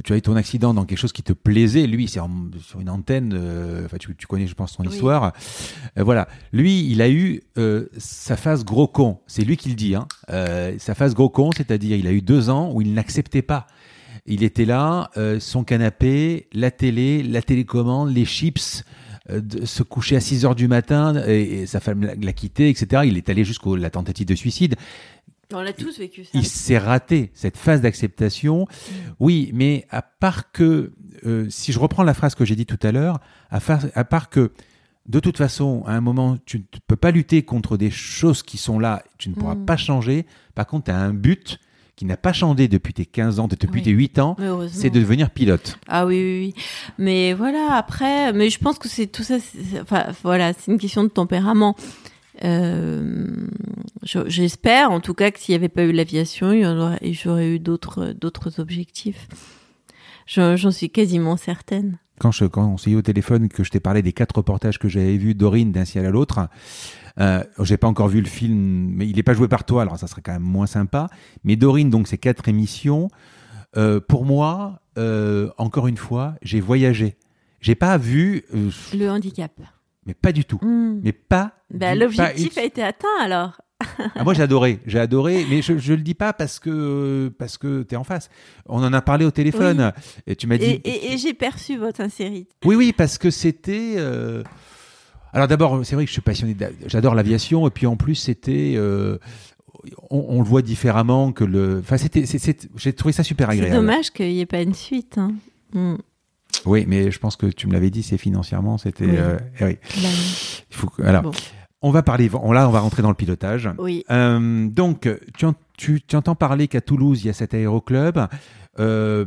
S2: tu as eu ton accident dans quelque chose qui te plaisait. Lui, c'est sur une antenne. Enfin, tu, connais, je pense, son histoire. Voilà. Lui, il a eu sa phase gros con. C'est lui qui le dit. Hein. sa phase gros con, c'est-à-dire, il a eu deux ans où il n'acceptait pas. Il était là, son canapé, la télé, la télécommande, les chips. De se coucher à 6 heures du matin et, sa femme l'a quitté, etc. Il est allé jusqu'à la tentative de suicide.
S1: On l'a tous vécu ça.
S2: Il s'est raté cette phase d'acceptation. Oui, mais à part que, euh, si je reprends la phrase que j'ai dit tout à l'heure, à, à, part que, de toute façon, à un moment, tu ne peux pas lutter contre des choses qui sont là, tu ne pourras mm. pas changer. Par contre, tu as un but qui n'a pas changé depuis tes 15 ans, depuis tes 8 ans, c'est de devenir pilote.
S1: Ah oui, oui, oui. Mais voilà, après, mais je pense que c'est tout ça, enfin, voilà, c'est une question de tempérament. Euh, j'espère en tout cas que s'il n'y avait pas eu l'aviation, j'aurais eu d'autres d'autres objectifs. J'en suis quasiment certaine.
S2: Quand, je, quand on s'est eu au téléphone, que je t'ai parlé des quatre reportages que j'avais vus d'Orine d'un ciel à l'autre, euh, j'ai pas encore vu le film, mais il n'est pas joué par toi, alors ça serait quand même moins sympa. Mais Dorine, donc ces quatre émissions, euh, pour moi, euh, encore une fois, j'ai voyagé. J'ai pas vu
S1: euh, le handicap.
S2: Mais pas du tout. Hmm. Mais pas.
S1: Bah, L'objectif a été atteint alors.
S2: Ah, moi j'ai adoré, j'ai adoré, mais je, je le dis pas parce que parce que t'es en face. On en a parlé au téléphone et tu m'as dit.
S1: Et, j'ai perçu votre sincérité.
S2: Oui oui parce que c'était. Euh, alors d'abord c'est vrai que je suis passionné, j'adore l'aviation et puis en plus c'était. Euh, on, le voit différemment que le. Enfin c'était, j'ai trouvé ça super agréable.
S1: C'est dommage qu'il n'y ait pas une suite. Hein. Hmm.
S2: Oui, mais je pense que tu me l'avais dit, c'est financièrement, c'était. Oui. Euh, eh oui. Bah Il faut que, alors, on va parler. On, là, on va rentrer dans le pilotage.
S1: Oui.
S2: Euh, donc, tu, tu, entends parler qu'à Toulouse, il y a cet aéroclub. Euh,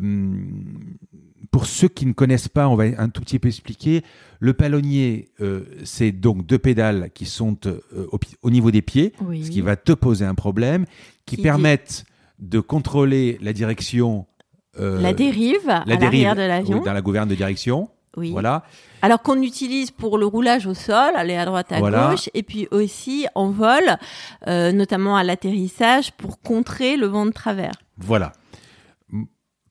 S2: pour ceux qui ne connaissent pas, on va un tout petit peu expliquer. Le palonnier, euh, c'est donc deux pédales qui sont au, au, niveau des pieds, ce qui va te poser un problème, qui, qui permettent de contrôler la direction
S1: la dérive la à l'arrière de l'avion.
S2: dans la gouverne de direction.
S1: Oui.
S2: Voilà.
S1: Alors qu'on utilise pour le roulage au sol, aller à droite à gauche, et puis aussi en vol, euh, notamment à l'atterrissage, pour contrer le vent de travers.
S2: Voilà.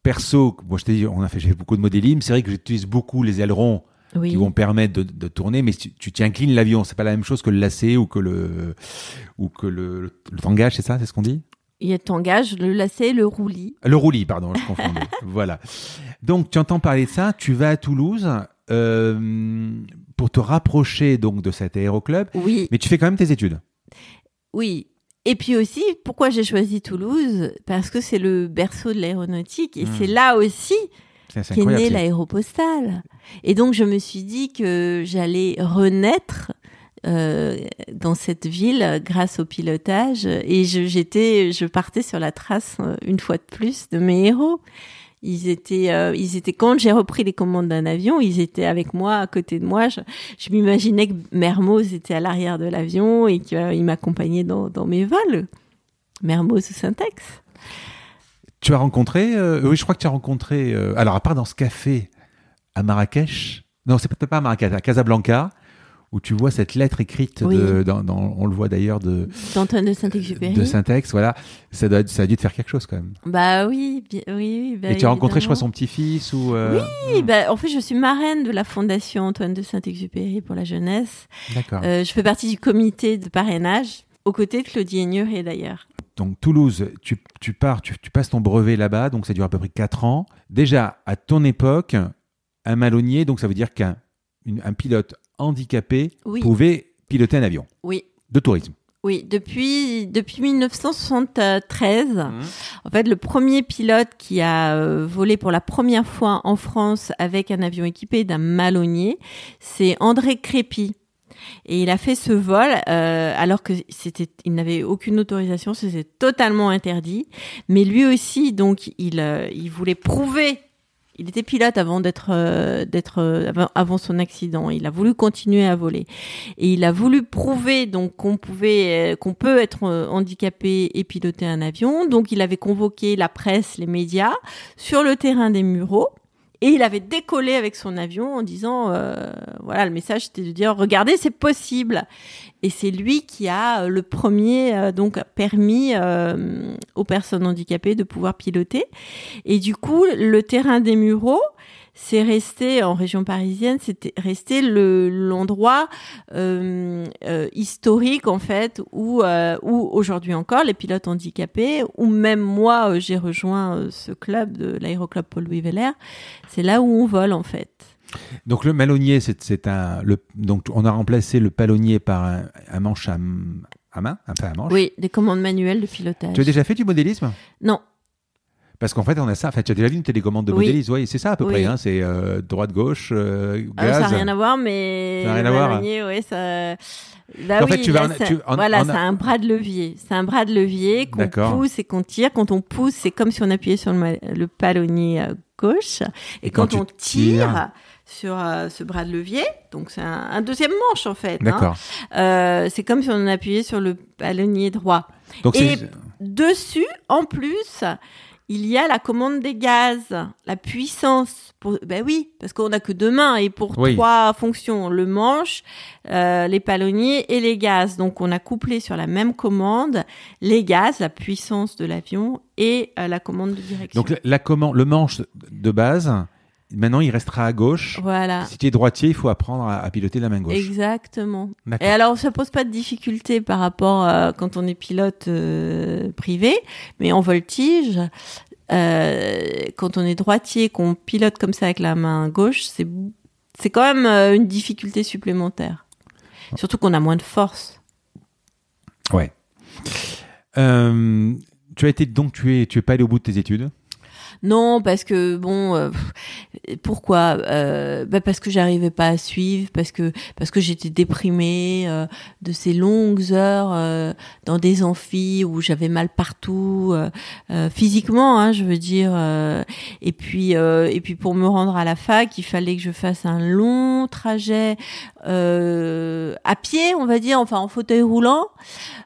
S2: Perso, moi je t'ai dit, on a fait j'ai fait beaucoup de modélisme. C'est vrai que j'utilise beaucoup les ailerons qui vont permettre de, tourner, mais tu, tu t'inclines l'avion. C'est pas la même chose que le lacet ou que le ou que le, le tangage, c'est ça, c'est ce qu'on dit?
S1: Il y a tangage, le lacet, le roulis.
S2: Le roulis, pardon, je confondais. voilà. Donc, tu entends parler de ça, tu vas à Toulouse euh, pour te rapprocher donc de cet aéroclub.
S1: Oui.
S2: Mais tu fais quand même tes études.
S1: Oui. Et puis aussi, pourquoi j'ai choisi Toulouse? Parce que c'est le berceau de l'aéronautique et hmm. c'est là aussi qu'est né l'aéropostale. Et donc, je me suis dit que j'allais renaître euh, dans cette ville grâce au pilotage et j'étais je partais sur la trace euh, une fois de plus de mes héros ils étaient euh, ils étaient quand j'ai repris les commandes d'un avion ils étaient avec moi à côté de moi. Je, je m'imaginais que Mermoz était à l'arrière de l'avion et qu'il m'accompagnait dans, mes vols. Mermoz ou Syntex.
S2: Tu as rencontré oui je crois que tu as rencontré alors à part dans ce café à Marrakech non c'est peut-être pas à Marrakech à Casablanca où tu vois cette lettre écrite, de, dans, on le voit d'ailleurs de
S1: d'Antoine de Saint-Exupéry.
S2: De Saint-Ex, voilà. Ça, doit, ça a dû te faire quelque chose quand même.
S1: Bah oui, oui, oui. Bah,
S2: Et tu as rencontré, je crois, son petit-fils ou.
S1: Euh, oui, bah, en fait, je suis marraine de la fondation Antoine de Saint-Exupéry pour la jeunesse.
S2: D'accord.
S1: Euh, je fais partie du comité de parrainage, aux côtés de Claudie Aigneret d'ailleurs.
S2: Donc Toulouse, tu, tu pars, tu, tu, passes ton brevet là-bas, donc ça dure à peu près 4 ans. Déjà, à ton époque, un malonnier, donc ça veut dire qu'un un pilote handicapé pouvait piloter un avion
S1: Oui.
S2: de tourisme.
S1: Oui, depuis depuis 1973.
S2: Mmh.
S1: En fait, le premier pilote qui a euh, volé pour la première fois en France avec un avion équipé d'un malonnier, c'est André Crépy. Et il a fait ce vol euh, alors que c'était, il n'avait aucune autorisation, c'était totalement interdit. Mais lui aussi, donc, il, euh, il voulait prouver. Il était pilote avant d'être, euh, d'être euh, avant, son accident. Il a voulu continuer à voler et il a voulu prouver donc qu'on pouvait, euh, qu'on peut être handicapé et piloter un avion. Donc, il avait convoqué la presse, les médias sur le terrain des Mureaux. Et il avait décollé avec son avion en disant, euh, voilà, le message c'était de dire, regardez, c'est possible. Et c'est lui qui a euh, le premier euh, donc permis euh, aux personnes handicapées de pouvoir piloter. Et du coup, le terrain des Mureaux, c'est resté en région parisienne, c'était resté le l'endroit euh, euh, historique en fait où euh, où aujourd'hui encore les pilotes handicapés ou même moi j'ai rejoint ce club de l'aéroclub Paul Louis Vélaire, c'est là où on vole en fait.
S2: Donc le malonnier, c'est un. Le, donc on a remplacé le palonnier par un, un manche à, à main, enfin à manche.
S1: Oui, des commandes manuelles de pilotage.
S2: Tu as déjà fait du modélisme?
S1: Non,
S2: Parce qu'en fait, on a ça. Enfin, tu as déjà vu une télécommande de
S1: Oui.
S2: modélisme Oui, c'est ça à peu
S1: Oui.
S2: près. Hein, c'est euh, droite, gauche, euh,
S1: Ah, ça n'a rien à voir, mais
S2: Ça n'a rien à voir.
S1: Malonnier, ouais, ça. Bah
S2: En fait, tu vas
S1: là,
S2: en-
S1: ça-
S2: tu- en-
S1: voilà,
S2: en-
S1: c'est un bras de levier. C'est un bras de levier qu'on pousse et qu'on tire. Quand on pousse, c'est comme si on appuyait sur le, palonnier euh, gauche. Et,
S2: Et quand
S1: on
S2: tires-
S1: tire sur euh, ce bras de levier, donc c'est un, un deuxième manche en fait. hein.
S2: D'accord.
S1: Euh, c'est comme si on appuyait sur le palonnier droit.
S2: Donc
S1: Et dessus, en plus, il y a la commande des gaz, la puissance. Pour, ben oui, parce qu'on n'a que deux mains et pour
S2: Oui.
S1: trois fonctions, le manche, euh, les palonniers et les gaz. Donc on a couplé sur la même commande les gaz, la puissance de l'avion et euh, la commande de direction.
S2: Donc la, la commande, le manche de base, maintenant il restera à gauche.
S1: voilà.
S2: Si tu es droitier, il faut apprendre à, à piloter la main gauche.
S1: Exactement. Et alors, ça pose pas de difficulté par rapport à quand on est pilote euh, privé, mais en voltige, euh, quand on est droitier, qu'on pilote comme ça avec la main gauche, c'est c'est quand même euh, une difficulté supplémentaire. Surtout qu'on a moins de force.
S2: Ouais. Euh, tu as été donc tu es tu es pas allé au bout de tes études?
S1: Non, parce que bon, euh, pourquoi euh, bah Parce que j'arrivais pas à suivre, parce que parce que j'étais déprimée euh, de ces longues heures euh, dans des amphis où j'avais mal partout, euh, euh, physiquement, hein, je veux dire. et puis et puis pour me rendre à la fac, il fallait que je fasse un long trajet euh, à pied, on va dire, enfin en fauteuil roulant.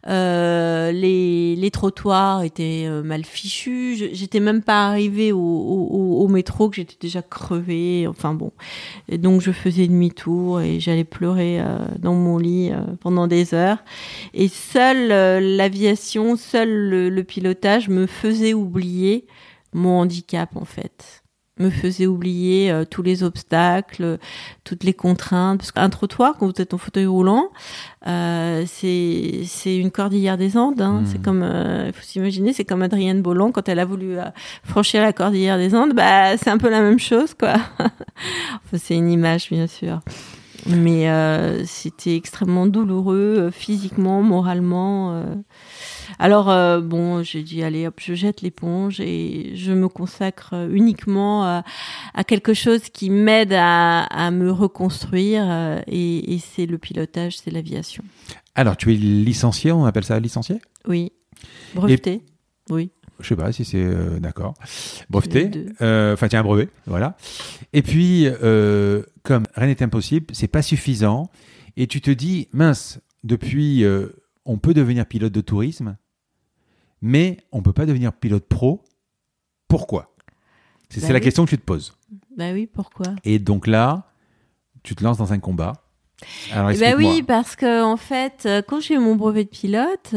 S1: Euh, les, les trottoirs étaient euh, mal fichus. J'étais même pas arrivée au, au, au métro que j'étais déjà crevée. Enfin bon, et donc je faisais demi-tour et j'allais pleurer euh, dans mon lit euh, pendant des heures. Et seule euh, l'aviation, seul le, le pilotage me faisait oublier mon handicap en fait me faisait oublier euh, tous les obstacles, toutes les contraintes. Parce qu'un trottoir, quand vous êtes en fauteuil roulant, euh, c'est c'est une cordillère des Andes. Hein.
S2: Mhm.
S1: C'est comme, il faut s'imaginer, c'est comme Adrienne Bolland quand elle a voulu euh, franchir la cordillère des Andes. Bah, c'est un peu la même chose, quoi. enfin, c'est une image, bien sûr. Mais euh, c'était extrêmement douloureux, euh, physiquement, moralement. Euh. Alors, euh, bon, j'ai dit, allez, hop, je jette l'éponge et je me consacre euh, uniquement à, à quelque chose qui m'aide à, à me reconstruire. euh, et et c'est le pilotage, c'est l'aviation.
S2: Alors tu es licencié, on appelle ça licencié?
S1: Oui. Breveté. Oui.
S2: Je sais pas si c'est euh, d'accord. Breveté. Euh, Enfin, tiens, un brevet, voilà. Et puis, euh, comme rien n'est impossible, c'est pas suffisant. Et tu te dis, mince, depuis, euh, on peut devenir pilote de tourisme, mais on peut pas devenir pilote pro. Pourquoi? C'est
S1: Bah
S2: c'est la
S1: oui.
S2: question que tu te poses.
S1: Bah oui, pourquoi?
S2: Et donc là, tu te lances dans un combat. Alors, explique-moi.
S1: oui, parce que en fait, euh, quand j'ai eu mon brevet de pilote,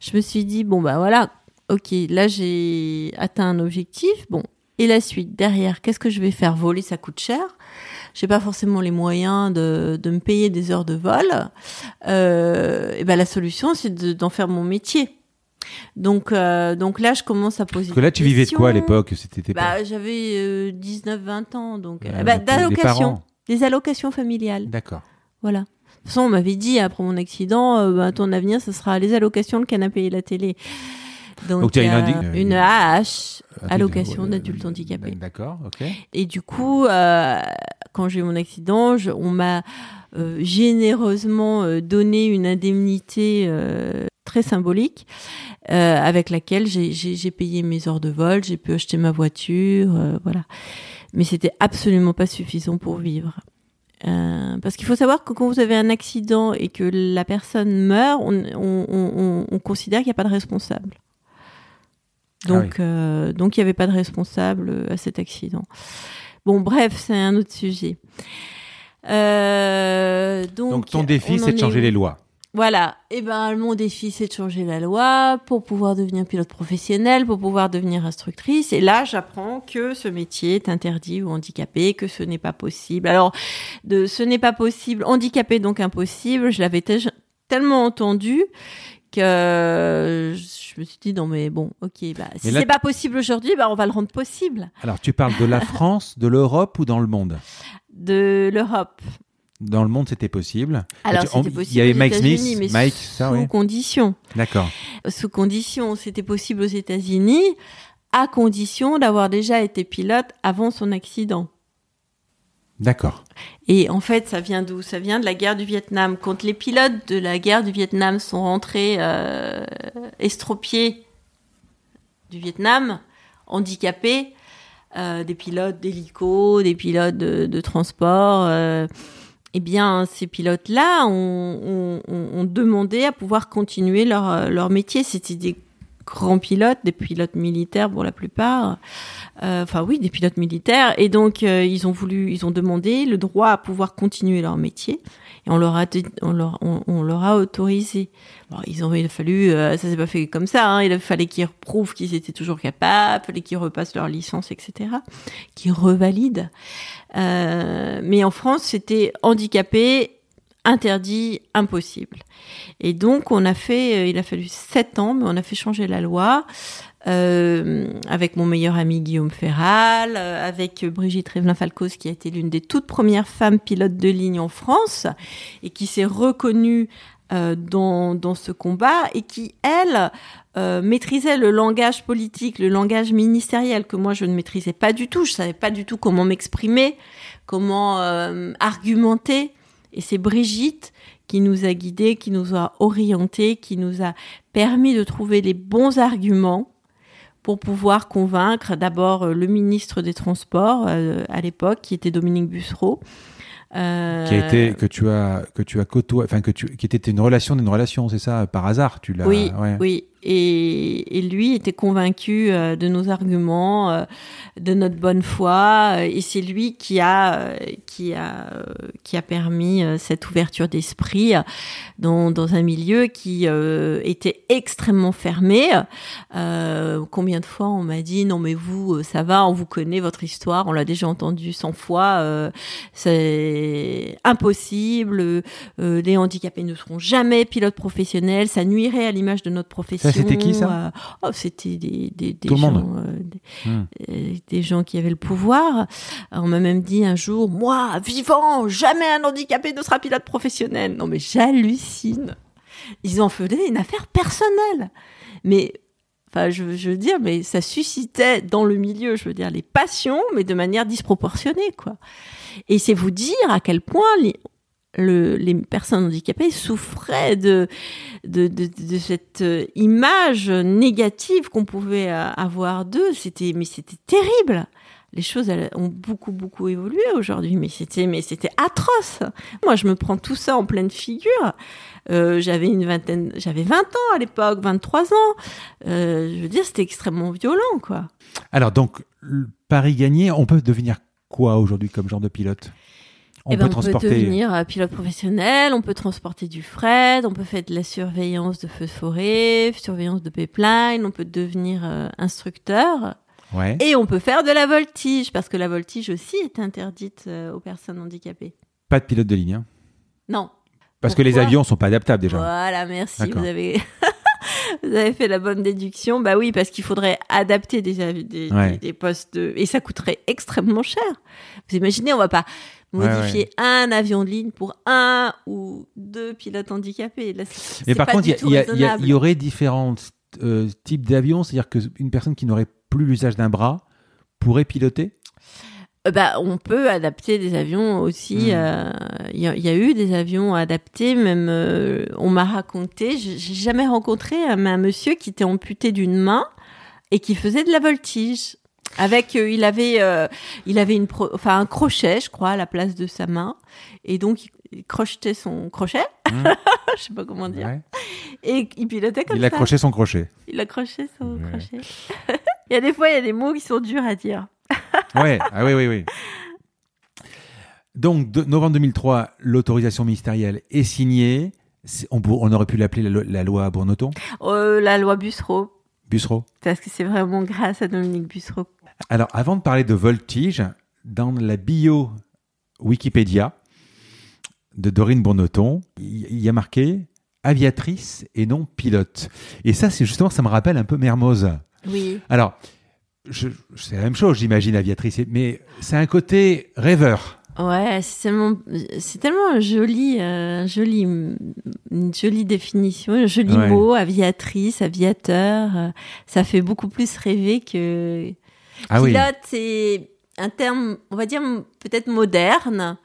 S1: je me suis dit bon bah voilà, ok, là j'ai atteint un objectif, bon. Et la suite? Derrière, qu'est-ce que je vais faire? Voler, ça coûte cher. J'ai pas forcément les moyens de, de me payer des heures de vol. Euh, et ben la solution, c'est de- d'en faire mon métier. Donc euh, donc là, je commence à poser.
S2: Parce que là, tu vivais de quoi à l'époque C'était.
S1: Bah j'avais 19-20 ans, donc
S2: Euh,
S1: euh, bah, d'allocations, des allocations familiales.
S2: D'accord.
S1: Voilà. toute façon, on m'avait dit après mon accident, euh, bah, ton avenir, ce sera les allocations, le canapé et la télé. Donc,
S2: tu as une
S1: euh, une
S2: Euh,
S1: allocation
S2: euh,
S1: d'adulte handicapé.
S2: D'accord, ok.
S1: Et du coup, euh, quand j'ai eu mon accident, je- on m'a euh, généreusement euh, donné une indemnité euh, très symbolique euh, avec laquelle j'ai- payé mes heures de vol, j'ai pu acheter ma voiture, euh, voilà. Mais c'était absolument pas suffisant pour vivre. Euh, parce qu'il faut savoir que quand vous avez un accident et que la personne meurt, on, on- on- on- on considère qu'il n'y a pas de responsable. Donc, euh, donc il n'y avait pas de responsable à cet accident. Bon, bref, c'est un autre sujet. Donc,
S2: Donc ton défi, c'est de changer
S1: est
S2: les lois.
S1: Voilà. Et ben, mon défi, c'est de changer la loi pour pouvoir devenir pilote professionnel, pour pouvoir devenir instructrice. Et là, j'apprends que ce métier est interdit aux handicapés, que ce n'est pas possible. Alors, de ce n'est pas possible, handicapé donc impossible, je l'avais te- tellement entendu que je me suis dit non mais bon ok bah si c'est pas possible aujourd'hui bah on va le rendre possible
S2: Alors tu parles de la France, de l'Europe ou dans le monde?
S1: De l'Europe
S2: Dans le monde, c'était possible.
S1: alors c'était possible
S2: Il y avait Mike Smith,
S1: mais
S2: Mike,
S1: sous
S2: ça, oui.
S1: condition
S2: D'accord.
S1: sous condition. C'était possible aux États-Unis, à condition d'avoir déjà été pilote avant son accident.
S2: D'accord.
S1: Et en fait, ça vient d'où? Ça vient de la guerre du Vietnam. Quand les pilotes de la guerre du Vietnam sont rentrés euh, estropiés du Vietnam, handicapés, euh, des pilotes d'hélico, des pilotes de, de transport, euh, eh bien, ces pilotes-là ont, demandé à pouvoir continuer leur, leur métier. C'était des grands pilotes, des pilotes militaires pour la plupart. Euh, Enfin oui, des pilotes militaires. Et donc euh, ils ont voulu, ils ont demandé le droit à pouvoir continuer leur métier. Et on leur a, on leur, a autorisé. Bon, ils il a fallu, euh, ça s'est pas fait comme ça. Hein, il fallu qu'ils prouvent qu'ils étaient toujours capables, il fallait qu'ils repassent leur licence, etc. Qu'ils revalident. Euh, mais en France, c'était handicapé, interdit, impossible. Et donc, on a fait, euh, il a fallu sept ans, mais on a fait changer la loi. euh, avec mon meilleur ami Guillaume Ferral, avec Brigitte Révelin-Falcos, qui a été l'une des toutes premières femmes pilotes de ligne en France, et qui s'est reconnue dans, dans ce combat, et qui, elle, euh, maîtrisait le langage politique, le langage ministériel, que moi je ne maîtrisais pas du tout. Je savais pas du tout comment m'exprimer, comment euh, argumenter. Et c'est Brigitte qui nous a guidés, qui nous a orientés, qui nous a permis de trouver les bons arguments pour pouvoir convaincre d'abord euh, le ministre des Transports euh, à l'époque, qui était Dominique Bussereau. Euh,
S2: Qui a été que tu as que tu as côtoyé, enfin que tu qui était une relation d'une relation, c'est ça par hasard, tu l'as.
S1: Oui,
S2: ouais.
S1: oui. Et, et lui était convaincu euh, de nos arguments, euh, de notre bonne foi, euh, et c'est lui qui a euh, qui a euh, qui a permis euh, cette ouverture d'esprit dans dans un milieu qui était extrêmement fermé. Combien de fois on m'a dit non mais vous ça va, on vous connaît votre histoire, on l'a déjà entendu 100 fois, c'est impossible. les handicapés ne seront jamais pilotes professionnels, ça nuirait à l'image de notre profession.
S2: C'était qui, ça?
S1: euh, oh, C'était des, des, des
S2: Tout le
S1: gens,
S2: monde.
S1: euh, des,
S2: Hmm.
S1: euh, des gens qui avaient le pouvoir. On m'a même dit un jour, moi, vivant, jamais un handicapé ne sera pilote professionnel. Non mais j'hallucine. Ils en faisaient une affaire personnelle. Mais Enfin, je, je veux dire, mais ça suscitait dans le milieu, je veux dire, les passions, mais de manière disproportionnée, quoi. Et c'est vous dire à quel point les, le- les personnes handicapées souffraient de, de, de, cette euh, image négative qu'on pouvait euh, avoir d'eux. C'était, mais c'était terrible. Les choses ont beaucoup beaucoup évolué aujourd'hui, mais c'était mais c'était atroce. Moi, je me prends tout ça en pleine figure. Euh, j'avais une vingtaine, j'avais 20 ans à l'époque, 23 ans. Je veux dire, c'était extrêmement violent, quoi.
S2: Alors donc le Paris gagné, on peut devenir quoi aujourd'hui comme genre de pilote? On
S1: Eh ben,
S2: peut transporter.
S1: devenir euh, pilote professionnel, on peut transporter du fret, on peut faire de la surveillance de feux de forêt, surveillance de pipeline, on peut devenir euh, instructeur
S2: Ouais.
S1: et on peut faire de la voltige parce que la voltige aussi est interdite euh, aux personnes handicapées.
S2: Pas de pilote de ligne. hein?
S1: Non.
S2: Parce que les avions sont pas adaptables déjà.
S1: Voilà, merci. Vous avez Vous avez fait la bonne déduction. Bah oui, parce qu'il faudrait adapter des, des,
S2: Ouais.
S1: des- des postes de... et ça coûterait extrêmement cher. Vous imaginez, on va pas
S2: Ouais,
S1: modifier un avion de ligne pour un ou deux pilotes handicapés. Là,
S2: Mais par
S1: pas
S2: contre, il y y, aurait différents euh, types d'avions, c'est-à-dire qu'une personne qui n'aurait plus l'usage d'un bras pourrait piloter?
S1: Bah, on peut adapter des avions aussi.
S2: Hmm.
S1: euh, Il y, a- il y a eu des avions adaptés, même euh, on m'a raconté. J'ai jamais rencontré un, un monsieur qui était amputé d'une main et qui faisait de la voltige. Avec, euh, il avait, euh, il avait une, pro- enfin un crochet, je crois, à la place de sa main, et donc il, il crochetait son crochet,
S2: Hmm.
S1: je sais pas comment dire,
S2: Ouais.
S1: et il pilotait comme
S2: Il
S1: ça.
S2: accrochait son crochet.
S1: Il accrochait son
S2: Ouais.
S1: crochet. il y a des fois, il y a des mots qui sont durs à dire.
S2: Ouais, ah oui, oui, oui. Donc, de, novembre 2003, l'autorisation ministérielle est signée. On, aurait pu l'appeler la, lo- la loi Bournoton,
S1: Euh, la loi Bussereau,
S2: Bussereau.
S1: parce que c'est vraiment grâce à Dominique Bussereau.
S2: Alors, avant de parler de voltige, dans la bio Wikipédia de Dorine Bournoton, il y a marqué aviatrice et non pilote. Et ça, c'est justement, ça me rappelle un peu Mermoz.
S1: Oui.
S2: Alors, c'est la même chose, j'imagine, aviatrice, mais c'est un côté rêveur.
S1: Ouais, c'est tellement, c'est tellement joli, euh, joli, une jolie définition, un joli
S2: Ouais.
S1: mot, aviatrice, aviateur. euh, ça fait beaucoup plus rêver que
S2: Ah oui.
S1: pilote. C'est un terme, on va dire peut-être moderne.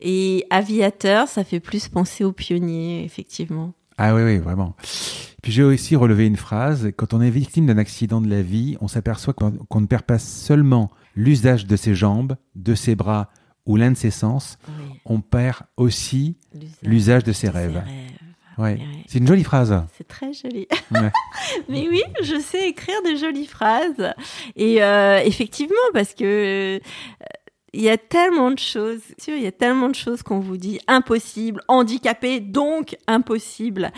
S1: Et aviateur, ça fait plus penser aux pionniers, effectivement.
S2: Ah oui, oui, vraiment. Puis j'ai aussi relevé une phrase. Quand on est victime d'un accident de la vie, on s'aperçoit qu'on qu'on ne perd pas seulement l'usage de ses jambes, de ses bras ou l'un de ses sens,
S1: Oui.
S2: on perd aussi l'usage de ses rêves. Ouais.
S1: Ouais.
S2: C'est une jolie phrase.
S1: C'est très joli.
S2: Ouais.
S1: Mais oui, je sais écrire de jolies phrases. Et euh, effectivement, parce que euh, il y a tellement de choses, sûr, il y a tellement de choses qu'on vous dit impossible, handicapé, donc impossible.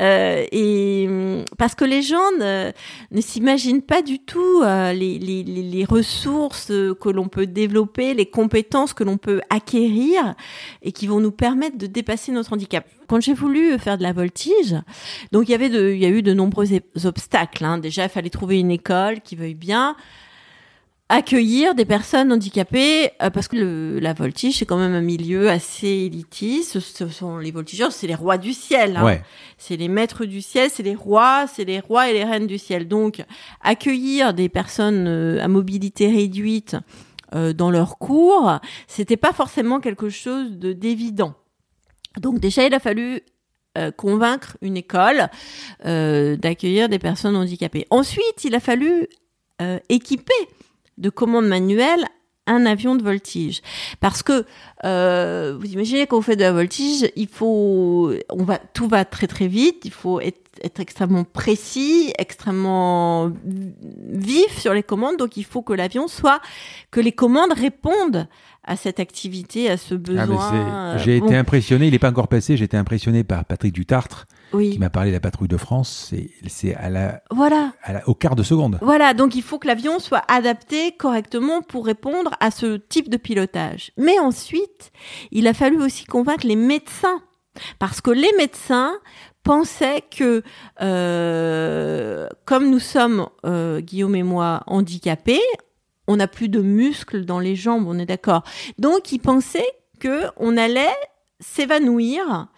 S1: Euh, et hum, parce que les gens ne, ne s'imaginent pas du tout euh, les, les, les, ressources que l'on peut développer, les compétences que l'on peut acquérir et qui vont nous permettre de dépasser notre handicap. Quand j'ai voulu faire de la voltige, donc il y avait de, il y a eu de nombreux obstacles. Hein. Déjà, il fallait trouver une école qui veuille bien accueillir des personnes handicapées euh, parce que le- la voltige c'est quand même un milieu assez élitiste. Ce, ce sont les voltigeurs, c'est les rois du ciel. Hein.
S2: Ouais.
S1: C'est les maîtres du ciel, c'est les rois, c'est les rois et les reines du ciel. Donc, accueillir des personnes euh, à mobilité réduite euh, dans leur cours, c'était pas forcément quelque chose de d'évident. Donc déjà, il a fallu euh, convaincre une école euh, d'accueillir des personnes handicapées. Ensuite, il a fallu euh, équiper de commandes manuelles un avion de voltige. Parce que euh, vous imaginez quand vous faites de la voltige, il faut, on va, tout va très très vite. Il faut être extrêmement précis, extrêmement vif sur les commandes. Donc il faut que l'avion soit, que les commandes répondent à cette activité, à ce
S2: Ah,
S1: besoin. euh,
S2: j'ai
S1: bon,
S2: été impressionné, il n'est pas encore passé, j'ai été impressionné par Patrick Dutartre qui m'a parlé de la patrouille de France. C'est- C'est à la,
S1: voilà.
S2: à la- au quart de seconde.
S1: Voilà, donc il faut que l'avion soit adapté correctement pour répondre à ce type de pilotage. Mais ensuite, il a fallu aussi convaincre les médecins, parce que les médecins pensaient que, euh, comme nous sommes, euh, Guillaume et moi, handicapés, on n'a plus de muscles dans les jambes, on est d'accord. Donc ils pensaient que on allait s'évanouir,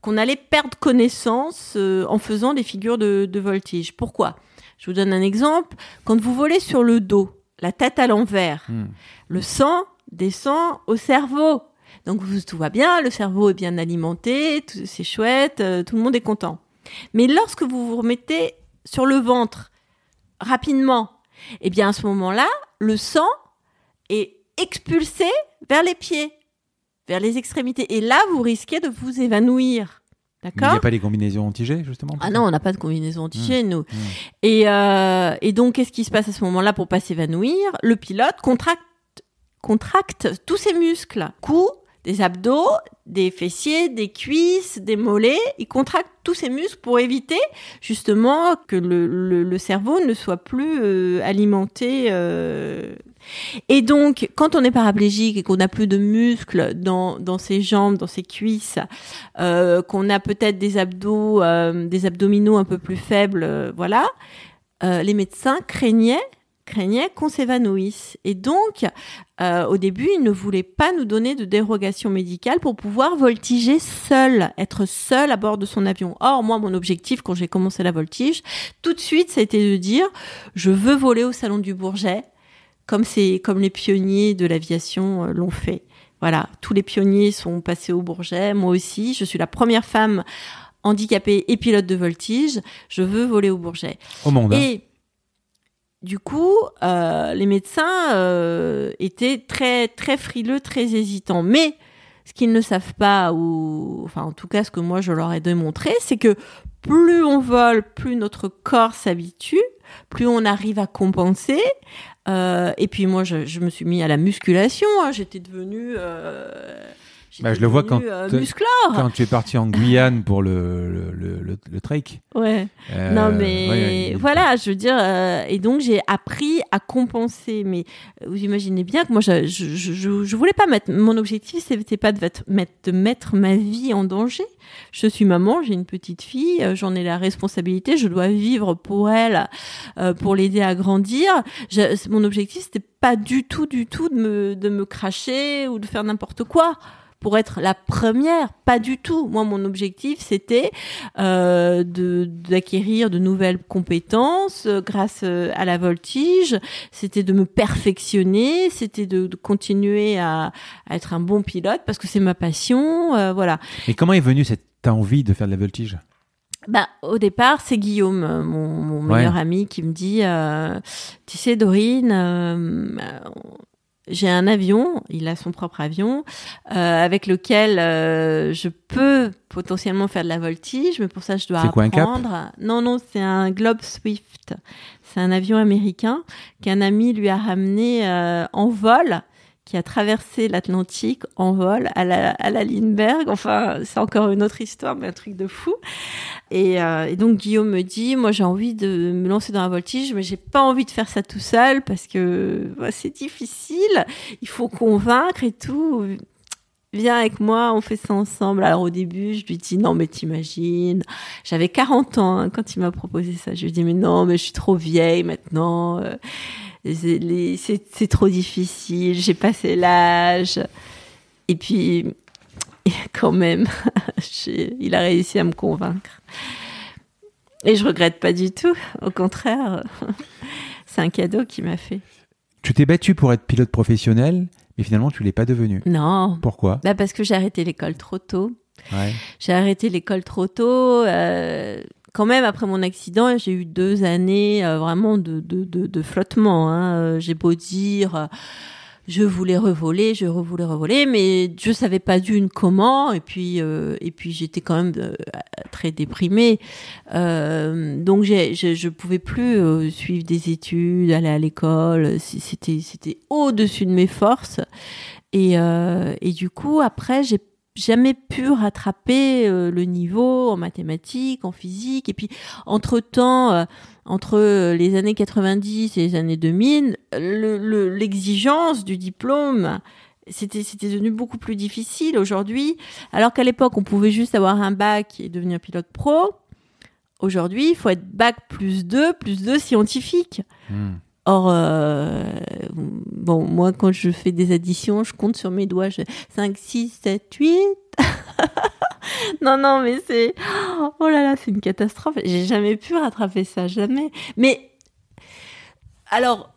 S1: qu'on allait perdre connaissance euh, en faisant des figures de, de voltige. Pourquoi? Je vous donne un exemple. Quand vous volez sur le dos, la tête à l'envers,
S2: Hmm.
S1: le sang descend au cerveau. Donc tout va bien, le cerveau est bien alimenté, c'est chouette, euh, tout le monde est content. Mais lorsque vous vous remettez sur le ventre rapidement, eh bien à ce moment-là, le sang est expulsé vers les pieds, vers les extrémités. Et là, vous risquez de vous évanouir.
S2: Mais Il n'y
S1: D'accord
S2: a pas les combinaisons anti-G, justement
S1: ah non, on n'a pas de combinaison anti nous.
S2: Mmh.
S1: Et, euh, et donc, qu'est-ce qui se passe à ce moment-là pour pas s'évanouir? Le pilote contracte, contracte tous ses muscles, cou, des abdos, des fessiers, des cuisses, des mollets. Il contracte tous ses muscles pour éviter justement que le, le, le cerveau ne soit plus euh, alimenté euh, Et donc, quand on est paraplégique et qu'on n'a plus de muscles dans, dans ses jambes, dans ses cuisses, euh, qu'on a peut-être des abdos, euh, des abdominaux un peu plus faibles, euh, voilà, euh, les médecins craignaient craignait qu'on s'évanouisse. Et donc, euh, au début, ils ne voulaient pas nous donner de dérogation médicale pour pouvoir voltiger seul, être seul à bord de son avion. Or, moi, mon objectif, quand j'ai commencé la voltige, tout de suite, ça a été de dire, je veux voler au Salon du Bourget, comme, c'est, comme les pionniers de l'aviation euh, l'ont fait. Voilà, tous les pionniers sont passés au Bourget, moi aussi, je suis la première femme handicapée et pilote de voltige, je veux voler au Bourget.
S2: Au monde. hein.
S1: Et du coup, euh, les médecins euh, étaient très très frileux, très hésitants. Mais ce qu'ils ne savent pas, ou enfin en tout cas ce que moi je leur ai démontré, c'est que plus on vole, plus notre corps s'habitue, plus on arrive à compenser. Euh, et puis moi, je, je me suis mis à la musculation. hein. J'étais devenue.
S2: Bah, je le vois quand
S1: euh.
S2: Quand tu es parti en Guyane pour le, le, le, le- le trek.
S1: Ouais.
S2: euh,
S1: non mais
S2: ouais, ouais,
S1: voilà, je veux dire, euh, et donc j'ai appris à compenser. Mais vous imaginez bien que moi, je je, je, je- voulais pas mettre. Mon objectif, c'était pas de mettre, de mettre ma vie en danger. Je suis maman, j'ai une petite fille, euh, j'en ai la responsabilité, je dois vivre pour elle, euh, pour l'aider à grandir. Mon objectif, c'était pas du tout, du tout de me de me cracher ou de faire n'importe quoi. Pour être la première, pas du tout. Moi, mon objectif, c'était euh, d'acquérir de nouvelles compétences euh, grâce euh, à la voltige. C'était de me perfectionner, c'était de, de continuer à, à être un bon pilote parce que c'est ma passion. euh, voilà.
S2: Et comment est venue cette envie de faire de la voltige?
S1: Bah, au départ, c'est Guillaume, euh, mon,
S2: Ouais.
S1: meilleur ami, qui me dit, euh, tu sais, Dorine, euh, j'ai un avion, il a son propre avion, euh, avec lequel euh, je peux potentiellement faire de la voltige, mais pour ça, je dois
S2: C'est quoi, un Cap
S1: apprendre. non, non, c'est un Globe Swift. C'est un avion américain qu'un ami lui a ramené euh, en vol qui a traversé l'Atlantique en vol à la, à la Lindbergh. Enfin, c'est encore une autre histoire, mais un truc de fou. Et, euh, donc Guillaume me dit, moi j'ai envie de me lancer dans la voltige, mais j'ai pas envie de faire ça tout seul parce que c'est difficile. Il faut convaincre et tout. Viens avec moi, on fait ça ensemble. Alors au début, je lui dis non mais t'imagines, j'avais 40 ans hein, quand il m'a proposé ça. Je lui dis mais non mais je suis trop vieille maintenant. euh, c'est trop difficile, j'ai passé l'âge. Et puis quand même, il a réussi à me convaincre. Et je regrette pas du tout. Au contraire, c'est un cadeau qu'il m'a fait.
S2: Tu t'es battu pour être pilote professionnel, mais finalement tu l'es pas devenu.
S1: Non,
S2: Pourquoi?
S1: Bah parce que j'ai arrêté l'école trop tôt.
S2: ouais.
S1: J'ai arrêté l'école trop tôt. euh, quand même, après mon accident, j'ai eu deux années euh, vraiment de, de, de, de flottement. Hein. Euh, J'ai beau dire, euh, je voulais revoler, je voulais revoler, mais je savais pas d'une comment. Et puis, euh, et puis j'étais quand même euh, très déprimée. Donc, je, je pouvais plus suivre des études, aller à l'école. C'était, c'était au-dessus de mes forces. Et, et du coup, après, j'ai jamais pu rattraper euh, le niveau en mathématiques, en physique. Et puis, entre-temps, euh, entre les années 90 et les années 2000, le- le- l'exigence du diplôme, c'était c'était devenu beaucoup plus difficile aujourd'hui. Alors qu'à l'époque, on pouvait juste avoir un bac et devenir pilote pro. Aujourd'hui, il faut être bac plus 2, plus 2 scientifique.
S2: Hmm.
S1: Or, euh, bon, moi, quand je fais des additions, je compte sur mes doigts. Je... 5, 6, 7, 8. non, non, mais c'est... Oh là là, c'est une catastrophe. J'ai jamais pu rattraper ça, jamais. Mais, alors,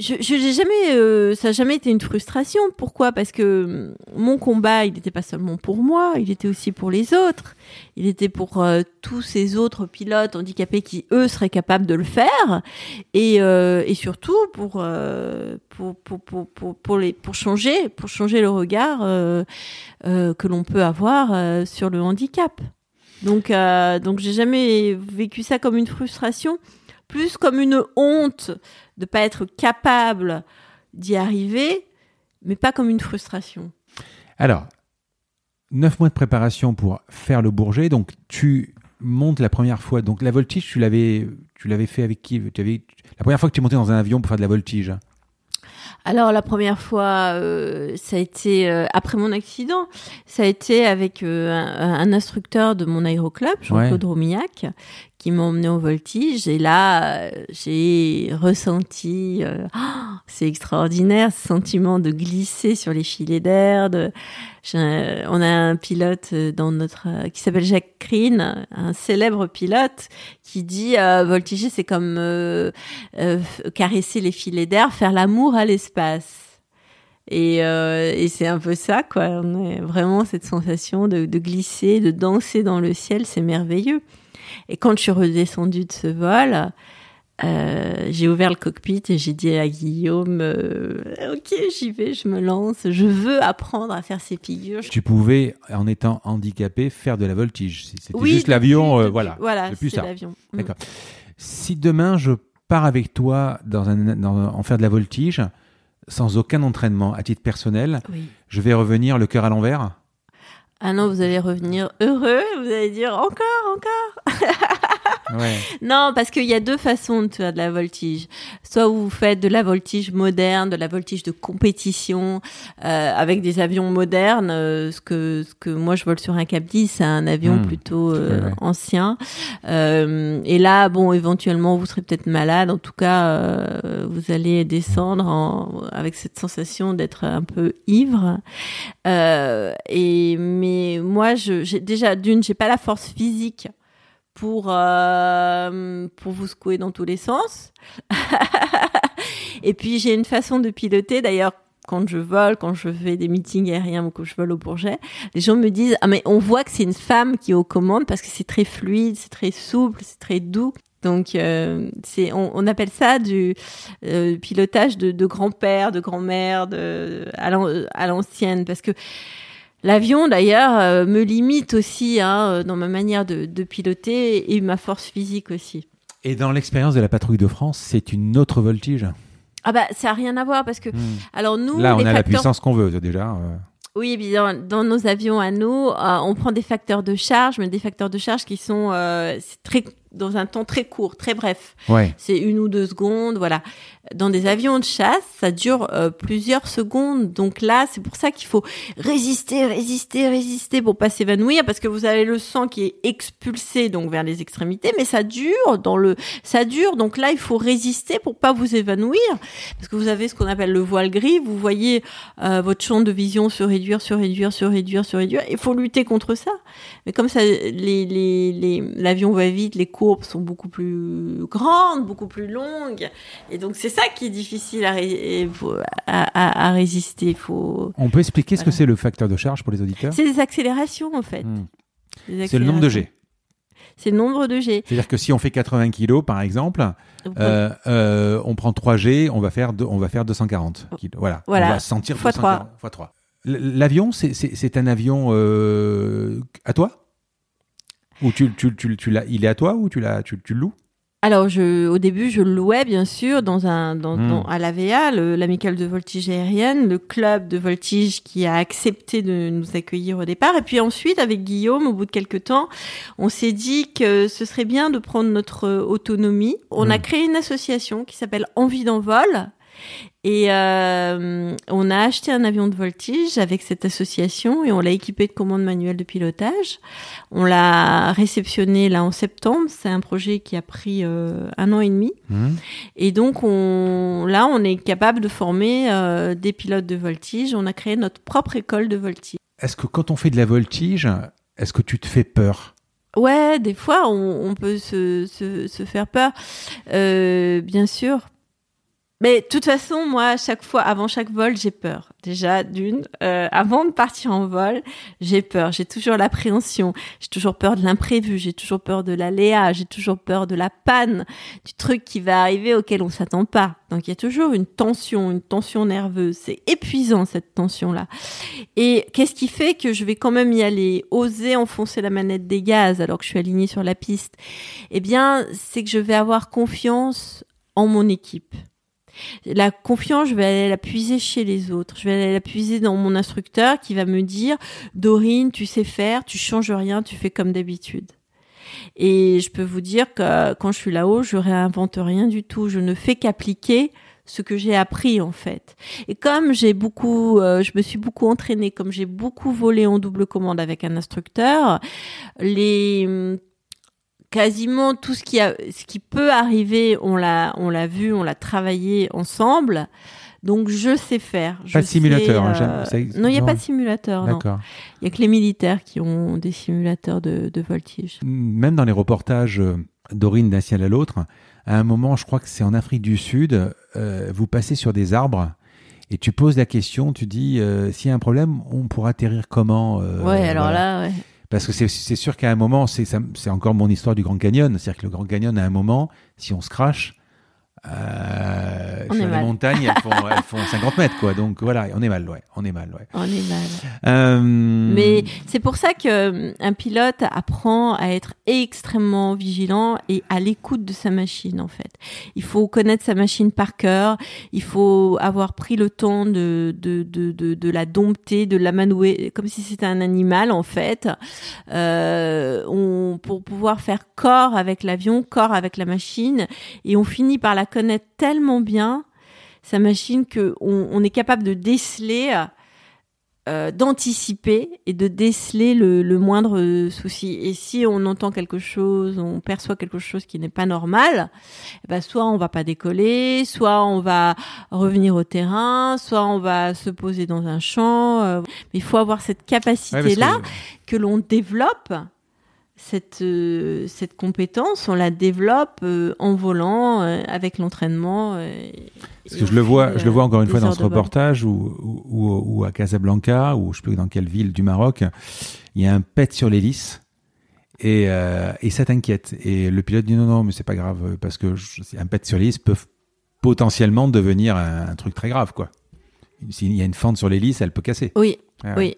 S1: je, je jamais, euh, ça n'a jamais été une frustration. Pourquoi? Parce que hum, mon combat, il n'était pas seulement pour moi, il était aussi pour les autres. Il était pour euh, tous ces autres pilotes handicapés qui, eux, seraient capables de le faire. Et, euh, et surtout pour, euh, pour, pour, pour, pour, les, pour, changer, pour changer le regard euh, que l'on peut avoir sur le handicap. Donc, donc j'ai jamais vécu ça comme une frustration, plus comme une honte de pas être capable d'y arriver, mais pas comme une frustration.
S2: Alors, neuf mois de préparation pour faire le Bourget. Donc, tu montes la première fois. Donc, la voltige, tu l'avais, tu l'avais fait avec qui? Tu avais, La première fois que tu es monté dans un avion pour faire de la voltige?
S1: Alors la première fois, euh, ça a été euh, après mon accident, ça a été avec euh, un, un instructeur de mon aéroclub, Jean-Claude Romillac, qui m'a emmené au voltige. Et là, euh, j'ai ressenti, euh, oh, c'est extraordinaire, ce sentiment de glisser sur les filets d'air. J'ai- on a un pilote dans notre euh, qui s'appelle Jacques Green, un célèbre pilote, qui dit euh, voltiger, c'est comme euh, euh, caresser les filets d'air, faire l'amour à l'espace. Et, euh, et c'est un peu ça, quoi. On a vraiment cette sensation de glisser, de danser dans le ciel, c'est merveilleux. Et quand je suis redescendue de ce vol, euh, j'ai ouvert le cockpit et j'ai dit à Guillaume, euh, ok, j'y vais, je me lance, je veux apprendre à faire ces figures.
S2: Tu pouvais, en étant handicapé, faire de la voltige. C'était
S1: Oui,
S2: juste l'avion, euh, voilà.
S1: Voilà, c'est l'avion. Mm.
S2: D'accord. Si demain je pars avec toi dans un, dans- en faire de la voltige, sans aucun entraînement à titre personnel,
S1: Oui.
S2: je vais revenir le cœur à l'envers?
S1: Ah non, vous allez revenir heureux, vous allez dire encore, encore.
S2: Ouais.
S1: Non, parce qu'il y a deux façons de faire de la voltige. Soit vous faites de la voltige moderne, de la voltige de compétition, euh, avec des avions modernes. euh, ce que ce que moi je vole sur un Cap 10, c'est un avion
S2: Hmm.
S1: plutôt euh, ancien. Et là, bon, éventuellement, vous serez peut-être malade. En tout cas, vous allez descendre en, avec cette sensation d'être un peu ivre. Et mais moi, je, déjà d'une, j'ai pas la force physique pour euh, pour vous secouer dans tous les sens. et puis j'ai une façon de piloter. D'ailleurs, quand je vole, quand je fais des meetings aériens ou que je vole au Bourget, les gens me disent ah mais on voit que c'est une femme qui est aux commandes parce que c'est très fluide, c'est très souple, c'est très doux. Donc euh, on, appelle ça du euh, pilotage de, grand-père, de grand-mère, à l'ancienne parce que L'avion, d'ailleurs, euh, me limite aussi hein, euh, dans ma manière de, de piloter et ma force physique aussi.
S2: Et dans l'expérience de la patrouille de France, c'est une autre voltige.
S1: Ah bah ça a rien à voir parce que
S2: Hmm.
S1: alors nous
S2: Là, on
S1: les
S2: a la puissance qu'on veut déjà. euh.
S1: oui puis dans, nos avions à nous euh, on prend des facteurs de charge mais des facteurs de charge qui sont euh, très dans un temps très court très bref
S2: Ouais.
S1: c'est une ou deux secondes, voilà. Dans des avions de chasse, ça dure euh, plusieurs secondes. Donc là, c'est pour ça qu'il faut résister, résister, résister pour pas s'évanouir, parce que vous avez le sang qui est expulsé donc vers les extrémités, mais ça dure dans le, ça dure. Donc là, il faut résister pour pas vous évanouir, parce que vous avez ce qu'on appelle le voile gris. Vous voyez euh, votre champ de vision se réduire, se réduire, se réduire, se réduire. Il faut lutter contre ça. Mais comme ça, les, les, les, l'avion va vite, les courbes sont beaucoup plus grandes, beaucoup plus longues. Et donc, c'est ça qui est difficile à, ré- à, à- à résister. Faut...
S2: On peut expliquer ce que c'est le facteur de charge pour les auditeurs?
S1: C'est des accélérations, en fait.
S2: Hmm. C'est le nombre de. G.
S1: C'est le nombre de G.
S2: C'est-à-dire que si on fait 80 kilos, par exemple, euh, euh, on prend 3 G, on va faire, deux- on va faire 240 kilos. Voilà.
S1: Voilà.
S2: On va sentir
S1: Fois
S2: 240 fois 3. L'avion, c'est un avion euh, à toi? Ou tu, tu, tu, tu l'as- il est à toi ou tu, l'as- tu, tu le loues?
S1: Alors, je, au début, je le louais, bien sûr, dans un, dans,
S2: Hmm.
S1: dans- à l'AVA, le- l'amicale de voltige aérienne, le club de voltige qui a accepté de nous accueillir au départ. Et puis ensuite, avec Guillaume, au bout de quelques temps, on s'est dit que ce serait bien de prendre notre euh, autonomie. On a
S2: Hmm.
S1: créé une association qui s'appelle Envie d'envol. Et euh, on a acheté un avion de voltige avec cette association et on l'a équipé de commandes manuelles de pilotage. On l'a réceptionné là en septembre. C'est un projet qui a pris euh, un an et demi.
S2: Hmm.
S1: Et donc on, là, on est capable de former euh, des pilotes de voltige. On a créé notre propre école de voltige.
S2: Est-ce que quand on fait de la voltige, est-ce que tu te fais peur?
S1: Ouais, des fois, on, on peut se, se, se faire peur, euh, bien sûr. Mais de toute façon, moi, à chaque fois, avant chaque vol, j'ai peur. Déjà, d'une, euh, avant de partir en vol, j'ai peur. J'ai toujours l'appréhension. J'ai toujours peur de l'imprévu. J'ai toujours peur de l'aléa. J'ai toujours peur de la panne, du truc qui va arriver auquel on s'attend pas. Donc, il y a toujours une tension, une tension nerveuse. C'est épuisant, cette tension-là. Et qu'est-ce qui fait que je vais quand même y aller, oser enfoncer la manette des gaz alors que je suis alignée sur la piste? Eh bien, c'est que je vais avoir confiance en mon équipe. La confiance, je vais aller la puiser chez les autres. Je vais aller la puiser dans mon instructeur qui va me dire Dorine, tu sais faire, tu changes rien, tu fais comme d'habitude. Et je peux vous dire que quand je suis là-haut, je réinvente rien du tout. Je ne fais qu'appliquer ce que j'ai appris en fait. Et comme j'ai beaucoup, euh, je me suis beaucoup entraînée, comme j'ai beaucoup volé en double commande avec un instructeur, les quasiment tout ce qui a, ce qui peut arriver, on l'a, on l'a vu, on l'a travaillé ensemble. Donc je sais faire.
S2: Pas de simulateur. Hein,
S1: euh, non, il n'y a pas de simulateur. D'accord. Il n'y a que les militaires qui ont des simulateurs de, de voltige.
S2: Même dans les reportages euh, d'Orine d'un ciel à l'autre, à un moment, je crois que c'est en Afrique du Sud, euh, vous passez sur des arbres et tu poses la question, tu dis s'il y a un problème, on pourra atterrir comment
S1: Ouais, alors là, ouais.
S2: Parce que c'est sûr qu'à un moment, c'est encore mon histoire du Grand Canyon, c'est-à-dire que le Grand Canyon, à un moment, si on se crache, euh, sur les montagnes, elles font, elles font 50 mètres, quoi. Donc voilà, on est mal, ouais. On est mal, ouais.
S1: On est mal. Euh... Mais c'est pour ça que euh, un pilote apprend à être extrêmement vigilant et à l'écoute de sa machine, en fait. Il faut connaître sa machine par cœur. Il faut avoir pris le temps de de de de, de la dompter, de la manouer, comme si c'était un animal, en fait. Euh, on, pour pouvoir faire corps avec l'avion, corps avec la machine, et on finit par la connaître tellement bien, sa machine, qu'on on est capable de déceler, euh, d'anticiper et de déceler le, moindre souci. Et si on entend quelque chose, on perçoit quelque chose qui n'est pas normal, eh ben soit on va pas décoller, soit on va revenir au terrain, soit on va se poser dans un champ. Euh, mais il faut avoir cette capacité-là que l'on développe cette, euh, cette compétence, on la développe euh, en volant, euh, avec l'entraînement.
S2: Parce que je le vois, je le vois encore une fois dans ce reportage ou, ou, à Casablanca, ou je sais plus dans quelle ville du Maroc, il y a un pet sur l'hélice. Et, et ça t'inquiète. Et le pilote dit non, non, mais c'est pas grave, parce que un pet sur l'hélice peut potentiellement devenir un, truc très grave, quoi. S'il y a une fente sur l'hélice, elle peut casser.
S1: Oui, ah oui.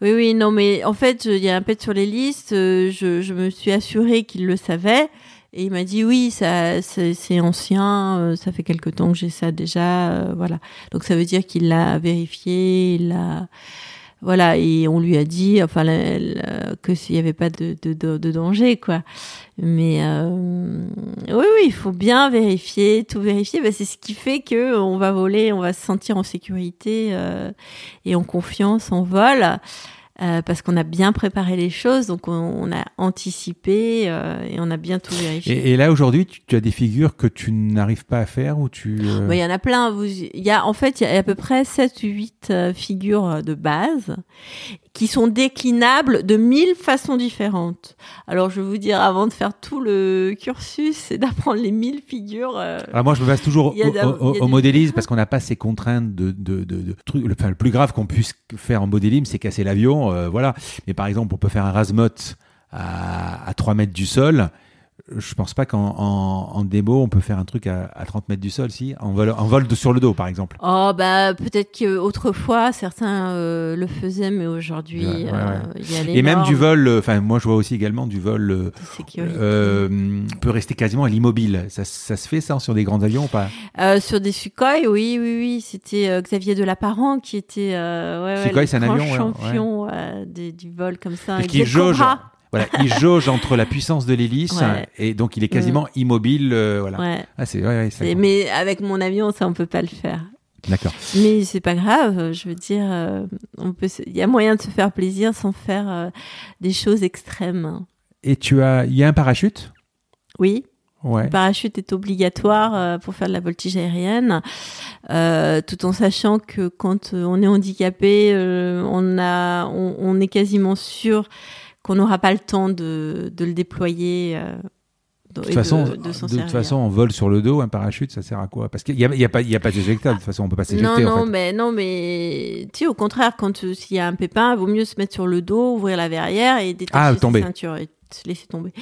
S1: Oui, oui, non, mais en fait, il y a un pet sur les listes. Euh, je, je me suis assurée qu'il le savait. Et il m'a dit oui, ça, c'est ancien, euh, ça fait quelque temps que j'ai ça déjà, euh, voilà. Donc ça veut dire qu'il l'a vérifié, il l'a, voilà, et on lui a dit, enfin, que s'il n'y avait pas de, de, de, danger, quoi. Mais euh, oui, oui, il faut bien vérifier, tout vérifier. Bah, c'est ce qui fait que on va voler, on va se sentir en sécurité euh, et en confiance en vol. Euh, parce qu'on a bien préparé les choses, donc on, a anticipé euh, et on a bien tout vérifié.
S2: Et, là aujourd'hui, tu, as des figures que tu n'arrives pas à faire ou tu
S1: euh, Il y en a plein. Il y a en fait il y a à peu près 7 ou 8 figures de base qui sont déclinables de mille façons différentes. Alors je vais vous dire, avant de faire tout le cursus, c'est d'apprendre les mille figures.
S2: Alors moi, je me base toujours au, au, modélisme parce qu'on n'a pas ces contraintes de, de, de, de trucs. Le, enfin, le plus grave qu'on puisse faire en modélisme, c'est casser l'avion, voilà. Mais par exemple, on peut faire un rasmot à, à 3 mètres du sol je pense pas qu'en en, démo on peut faire un truc à, 30 mètres du sol, si en vol, en vol de, sur le dos, par exemple.
S1: Oh bah peut-être qu'autrefois certains euh, le faisaient, mais aujourd'hui euh, il y a
S2: Et même du vol. Euh, enfin, moi je vois aussi également du vol peut rester quasiment à l'immobile. Ça, ça, se fait ça sur des grands avions ou pas?
S1: Sur des Sukhoi, oui, oui, oui. C'était Xavier Delaparent qui était
S2: Sukhoi, c'est un avion,
S1: champion du vol comme ça.
S2: Et qui jauge. Voilà, il jauge entre la puissance de l'hélice et donc il est quasiment mm. immobile. Euh, voilà.
S1: Ah, mais avec mon avion, ça on peut pas le faire.
S2: D'accord.
S1: Mais c'est pas grave. Je veux dire, euh, on peut. Il y a moyen de se faire plaisir sans faire euh, des choses extrêmes.
S2: Et tu as, il y a un parachute?
S1: Oui. Ouais. Le parachute est obligatoire pour faire de la voltige aérienne, tout en sachant que quand on est handicapé, on a, on, on est quasiment sûr qu'on n'aura pas le temps de, de le déployer. Euh,
S2: de, toute façon, de, toute façon, on vole sur le dos, un parachute, ça sert à quoi? Parce qu'il n'y a, pas, y a pas d'éjectable, de toute façon, on peut pas s'éjecter.
S1: Non,
S2: non,
S1: en fait. mais non, mais tu sais, au contraire, quand euh, s'il y a un pépin, il vaut mieux se mettre sur le dos, ouvrir la verrière et détacher ah, sa ceinture et se laisser tomber.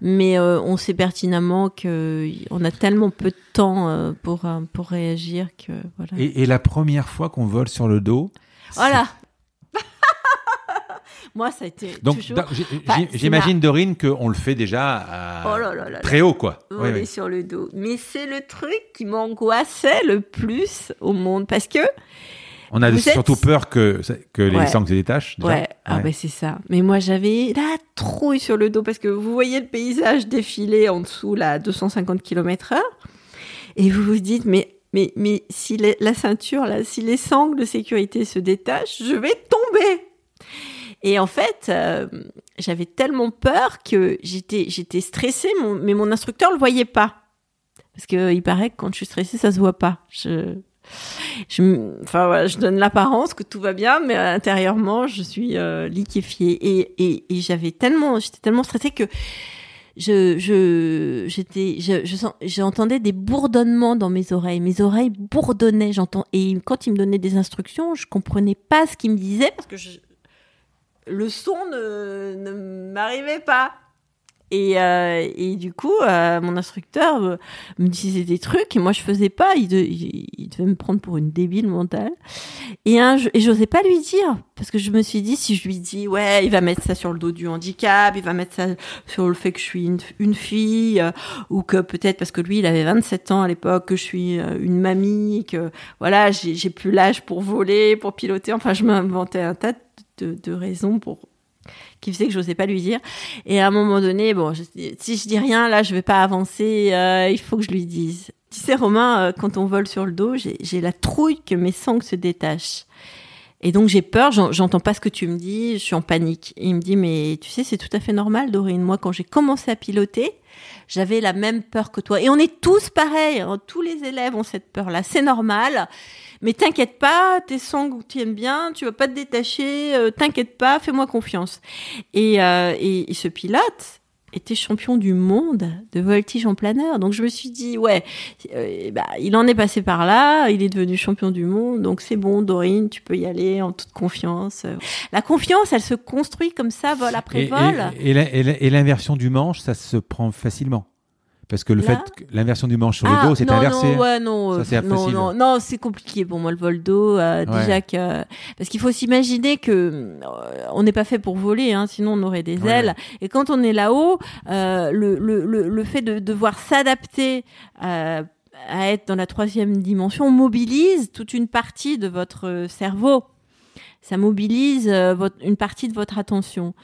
S1: Mais euh, on sait pertinemment que on a tellement peu de temps pour pour réagir que voilà.
S2: Et, et la première fois qu'on vole sur le dos.
S1: Voilà. Moi, ça a été.
S2: Donc, j'imagine, Dorine, qu'on le fait déjà oh très haut, quoi.
S1: On est sur le dos. Mais c'est le truc qui m'angoissait le plus au monde. Parce que.
S2: On a surtout peur que, que les sangs se détachent.
S1: Ouais, ah ben c'est ça. Mais moi, j'avais la trouille sur le dos parce que vous voyez le paysage défiler en dessous, là, à 250 km/h. Et vous vous dites, mais mais, mais si la ceinture, là, si les sangles de sécurité se détachent, je vais tomber. Et en fait, euh, j'avais tellement peur que j'étais, j'étais stressée, mais mon instructeur le voyait pas. Parce qu'il paraît que quand je suis stressée, ça se voit pas. Je, je, enfin, voilà, je donne l'apparence que tout va bien, mais intérieurement, je suis euh, liquéfiée. Et, et, et j'avais tellement, j'étais tellement stressée que je, je, j'étais, je, je j'entendais des bourdonnements dans mes oreilles. Mes oreilles bourdonnaient, j'entends. Et quand il me donnait des instructions, je comprenais pas ce qu'il me disait parce que je, le son ne, ne m'arrivait pas. Et, euh, et du coup, euh, mon instructeur euh, me disait des trucs et moi je faisais pas. Il, devait me prendre pour une débile mentale. Et, un, et j'osais pas lui dire parce que je me suis dit si je lui dis ouais, il va mettre ça sur le dos du handicap, il va mettre ça sur le fait que je suis une, une fille ou que peut-être parce que lui il avait 27 ans à l'époque que je suis une mamie, que voilà j'ai plus l'âge pour voler, pour piloter. Enfin, je m'inventais un tas de, de raisons pour qui faisait que j'osais pas lui dire. Et à un moment donné, bon, si je dis rien, là, je vais pas avancer. Euh, il faut que je lui dise. Tu sais, Romain, euh, quand on vole sur le dos, j'ai la trouille que mes sangles se détachent. Et donc j'ai peur, j'entends pas ce que tu me dis, je suis en panique. il me dit mais tu sais c'est tout à fait normal Dorine. Moi quand j'ai commencé à piloter, j'avais la même peur que toi. Et on est tous pareils, hein. tous les élèves ont cette peur-là, c'est normal. Mais t'inquiète pas, tes sangles tiennent bien, tu vas pas te détacher, euh, t'inquiète pas, fais-moi confiance. Et, euh, et, ce pilote était champion du monde de voltige en planeur. Donc je me suis dit, ouais, euh, bah, il en est passé par là, il est devenu champion du monde, donc c'est bon, Dorine, tu peux y aller en toute confiance. La confiance, elle se construit comme ça, vol après vol.
S2: et l'inversion du manche, ça se prend facilement. Parce que le fait fait, l'inversion du manche sur le ah, dos, c'est inversé.
S1: Non, ouais, non, c'est non, non, non, c'est compliqué pour moi le vol d'eau. Euh, déjà que, parce qu'il faut s'imaginer que euh, on n'est pas fait pour voler, hein, sinon on aurait des ailes. Et quand on est là-haut, euh, le, le, le, le, fait de devoir s'adapter à être dans la troisième dimension mobilise toute une partie de votre cerveau ça mobilise euh, une partie de votre attention.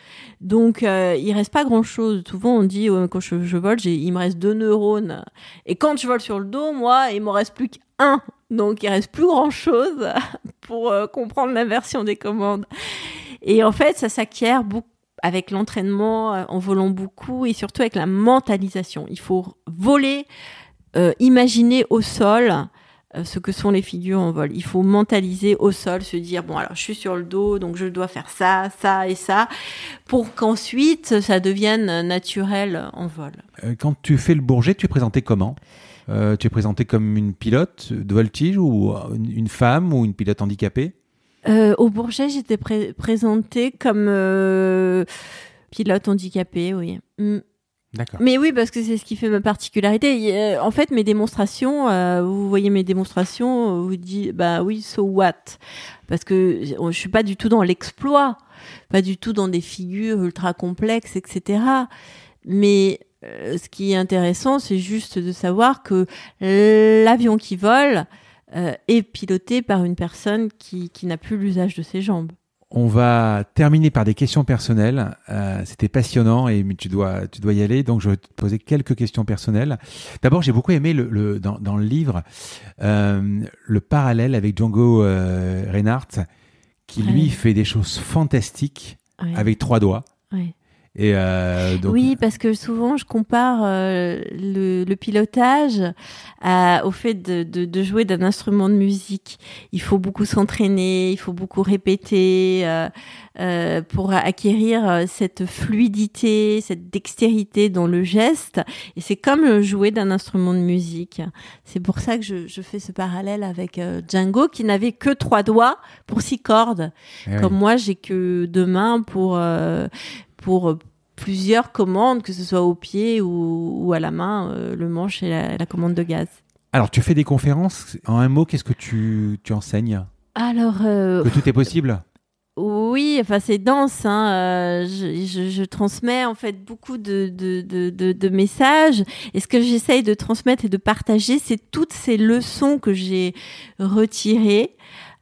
S1: Donc, euh, il reste pas grand-chose. Souvent, on dit, quand je, je vole, il me reste deux neurones. Et quand je vole sur le dos, moi, il m'en reste plus qu'un. Donc, il reste plus grand-chose pour euh, comprendre l'inversion des commandes. Et en fait, ça s'acquiert avec l'entraînement, en volant beaucoup et surtout avec la mentalisation. Il faut voler, imaginer au sol euh, ce que sont les figures en vol. Il faut mentaliser au sol, se dire bon alors je suis sur le dos, donc je dois faire ça, ça et ça, pour qu'ensuite ça devienne naturel en vol.
S2: Euh, quand tu fais le Bourget, tu es présenté comment? Euh, Tu es présenté comme une pilote de voltige ou une femme ou une pilote handicapée?
S1: Au Bourget, j'étais présentée comme pilote handicapée, oui. Mm. Mais oui, parce que c'est ce qui fait ma particularité. En fait, mes démonstrations, euh, vous voyez mes démonstrations, vous dites, bah oui, so what? Parce que je suis pas du tout dans l'exploit, pas du tout dans des figures ultra complexes, etc. Mais euh, ce qui est intéressant, c'est juste de savoir que l'avion qui vole euh, est piloté par une personne qui n'a plus l'usage de ses jambes.
S2: On va terminer par des questions personnelles. Euh, c'était passionnant et tu dois, tu dois y aller. Donc, je vais te poser quelques questions personnelles. D'abord, j'ai beaucoup aimé le, dans, le livre euh, le parallèle avec Django euh, Reinhardt, qui lui fait des choses fantastiques avec trois doigts.
S1: Et euh, Oui, parce que souvent je compare euh, le, pilotage au fait de, jouer d'un instrument de musique. Il faut beaucoup s'entraîner, il faut beaucoup répéter euh, pour acquérir cette fluidité, cette dextérité dans le geste. Et c'est comme jouer d'un instrument de musique. C'est pour ça que je, fais ce parallèle avec Django qui n'avait que trois doigts pour six cordes. Eh comme moi, j'ai que deux mains pour pour euh, plusieurs commandes, que ce soit au pied ou, à la main, euh, le manche et la, commande de gaz.
S2: Alors, tu fais des conférences. En un mot, qu'est-ce que tu, tu enseignes?
S1: Alors. Euh,
S2: que tout est possible?
S1: Oui, enfin c'est dense. Hein. Je, transmets en fait beaucoup de, de, de, de messages. Et ce que j'essaye de transmettre et de partager, c'est toutes ces leçons que j'ai retirées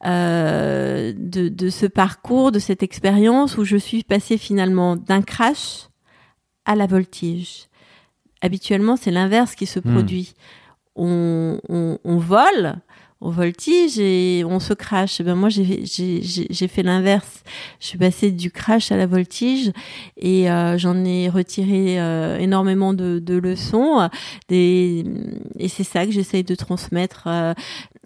S1: euh, de, de, ce parcours, de cette expérience où je suis passée finalement d'un crash à la voltige. Habituellement, c'est l'inverse qui se hmm. produit. on, on, on vole, on voltige et on se crache. Ben moi, j'ai fait l'inverse. Je suis passée du crash à la voltige et euh, j'en ai retiré euh, énormément de, leçons. Et c'est ça que j'essaye de transmettre euh,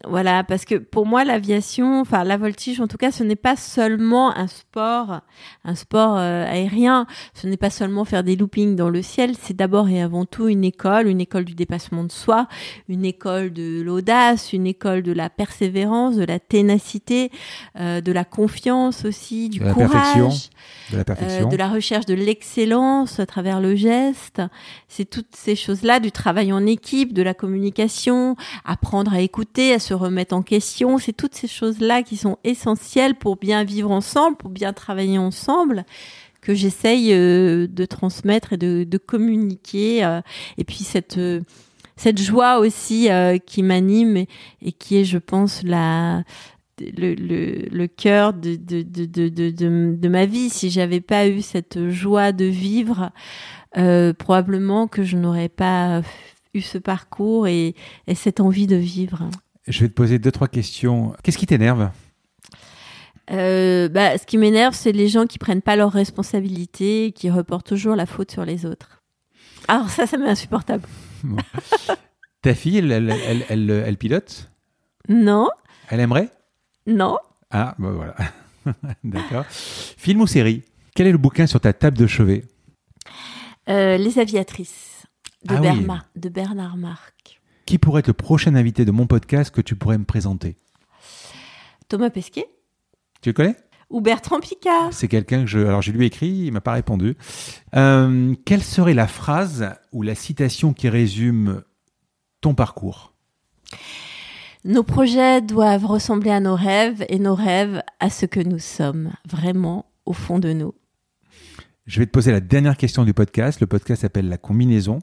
S1: voilà, parce que pour moi, l'aviation, enfin la voltige en tout cas, ce n'est pas seulement un sport, un sport aérien. Ce n'est pas seulement faire des loopings dans le ciel. C'est d'abord et avant tout une école, une école du dépassement de soi, une école de l'audace, une école de la persévérance, de la ténacité, euh, de la confiance aussi, du courage,
S2: de la perfection,
S1: euh, de la recherche de l'excellence à travers le geste. C'est toutes ces choses-là, du travail en équipe, de la communication, apprendre à écouter, à se remettre en question. C'est toutes ces choses-là qui sont essentielles pour bien vivre ensemble, pour bien travailler ensemble que j'essaye euh, de transmettre et de, communiquer. Euh, et puis cette euh, cette joie aussi qui m'anime et, qui est, je pense, la le, le, le cœur de, de, de, de, de, ma vie. Si j'avais pas eu cette joie de vivre, probablement que je n'aurais pas eu ce parcours et, et cette envie de vivre.
S2: Je vais te poser deux, trois questions. Qu'est-ce qui t'énerve?
S1: Euh, bah, ce qui m'énerve, c'est les gens qui prennent pas leurs responsabilités, qui reportent toujours la faute sur les autres. Alors ça, ça m'est insupportable.
S2: Ta fille, elle, elle, elle, elle, pilote?
S1: Non.
S2: Elle aimerait?
S1: Non.
S2: Ah, bah voilà. D'accord. Film ou série? Quel est le bouquin sur ta table de chevet?
S1: Euh, Les aviatrices de, ah de Bernard Marc.
S2: Qui pourrait être le prochain invité de mon podcast que tu pourrais me présenter?
S1: Thomas Pesquet.
S2: Tu le connais?
S1: Ou Bertrand Picard.
S2: C'est quelqu'un que je. Alors, je lui ai écrit, il m'a pas répondu. Euh, quelle serait la phrase ou la citation qui résume ton parcours?
S1: Nos projets doivent ressembler à nos rêves et nos rêves à ce que nous sommes, vraiment au fond de nous.
S2: Je vais te poser la dernière question du podcast. Le podcast s'appelle La combinaison.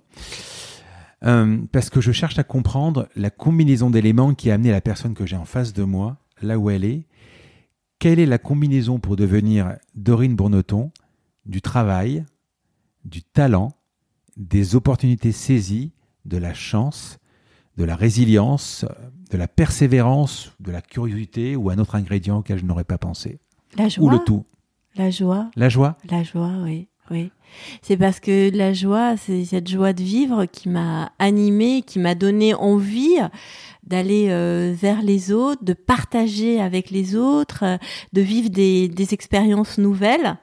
S2: Euh, parce que je cherche à comprendre la combinaison d'éléments qui a amené la personne que j'ai en face de moi, là où elle est. Quelle est la combinaison pour devenir Dorine Bourneton du travail, du talent, des opportunités saisies, de la chance, de la résilience, de la persévérance, de la curiosité ou un autre ingrédient auquel je n'aurais pas pensé?
S1: La joie.
S2: Ou le tout?
S1: La joie?
S2: La joie?
S1: La joie, oui. Oui, c'est parce que la joie, c'est cette joie de vivre qui m'a animée, qui m'a donné envie d'aller euh, vers les autres, de partager avec les autres, euh, de vivre des, expériences nouvelles.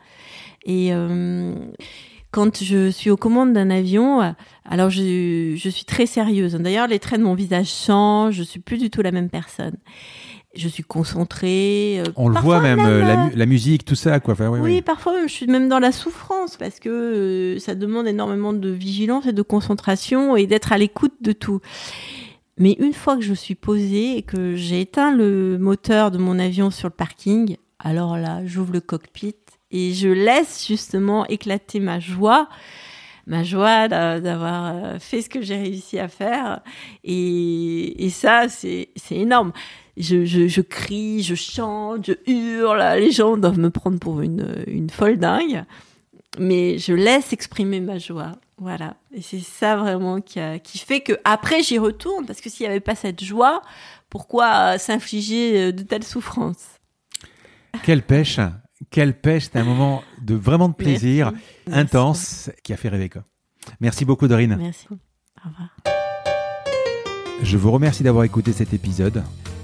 S1: Et euh, quand je suis aux commandes d'un avion, alors je, je suis très sérieuse. D'ailleurs, les traits de mon visage changent, je suis plus du tout la même personne je suis concentrée.
S2: Euh, On le voit même, euh, la, musique, tout ça, quoi.
S1: oui, parfois même, je suis même dans la souffrance parce que euh, ça demande énormément de vigilance et de concentration et d'être à l'écoute de tout. Mais une fois que je suis posée et que j'ai éteint le moteur de mon avion sur le parking, alors là, j'ouvre le cockpit et je laisse justement éclater ma joie ma joie d'avoir fait ce que j'ai réussi à faire. Et, et ça, c'est énorme je, je, je, crie, je chante, je hurle. Les gens doivent me prendre pour une, une folle dingue. Mais je laisse exprimer ma joie. Voilà. Et c'est ça vraiment qui, a, qui fait que après j'y retourne. Parce que s'il n'y avait pas cette joie, pourquoi s'infliger euh, de telles souffrances?
S2: Quelle pêche Quelle pêche C'est un moment de vraiment de plaisir intense qui a fait rêver. Quoi. Merci beaucoup, Dorine.
S1: Merci. Au revoir.
S2: Je vous remercie d'avoir écouté cet épisode.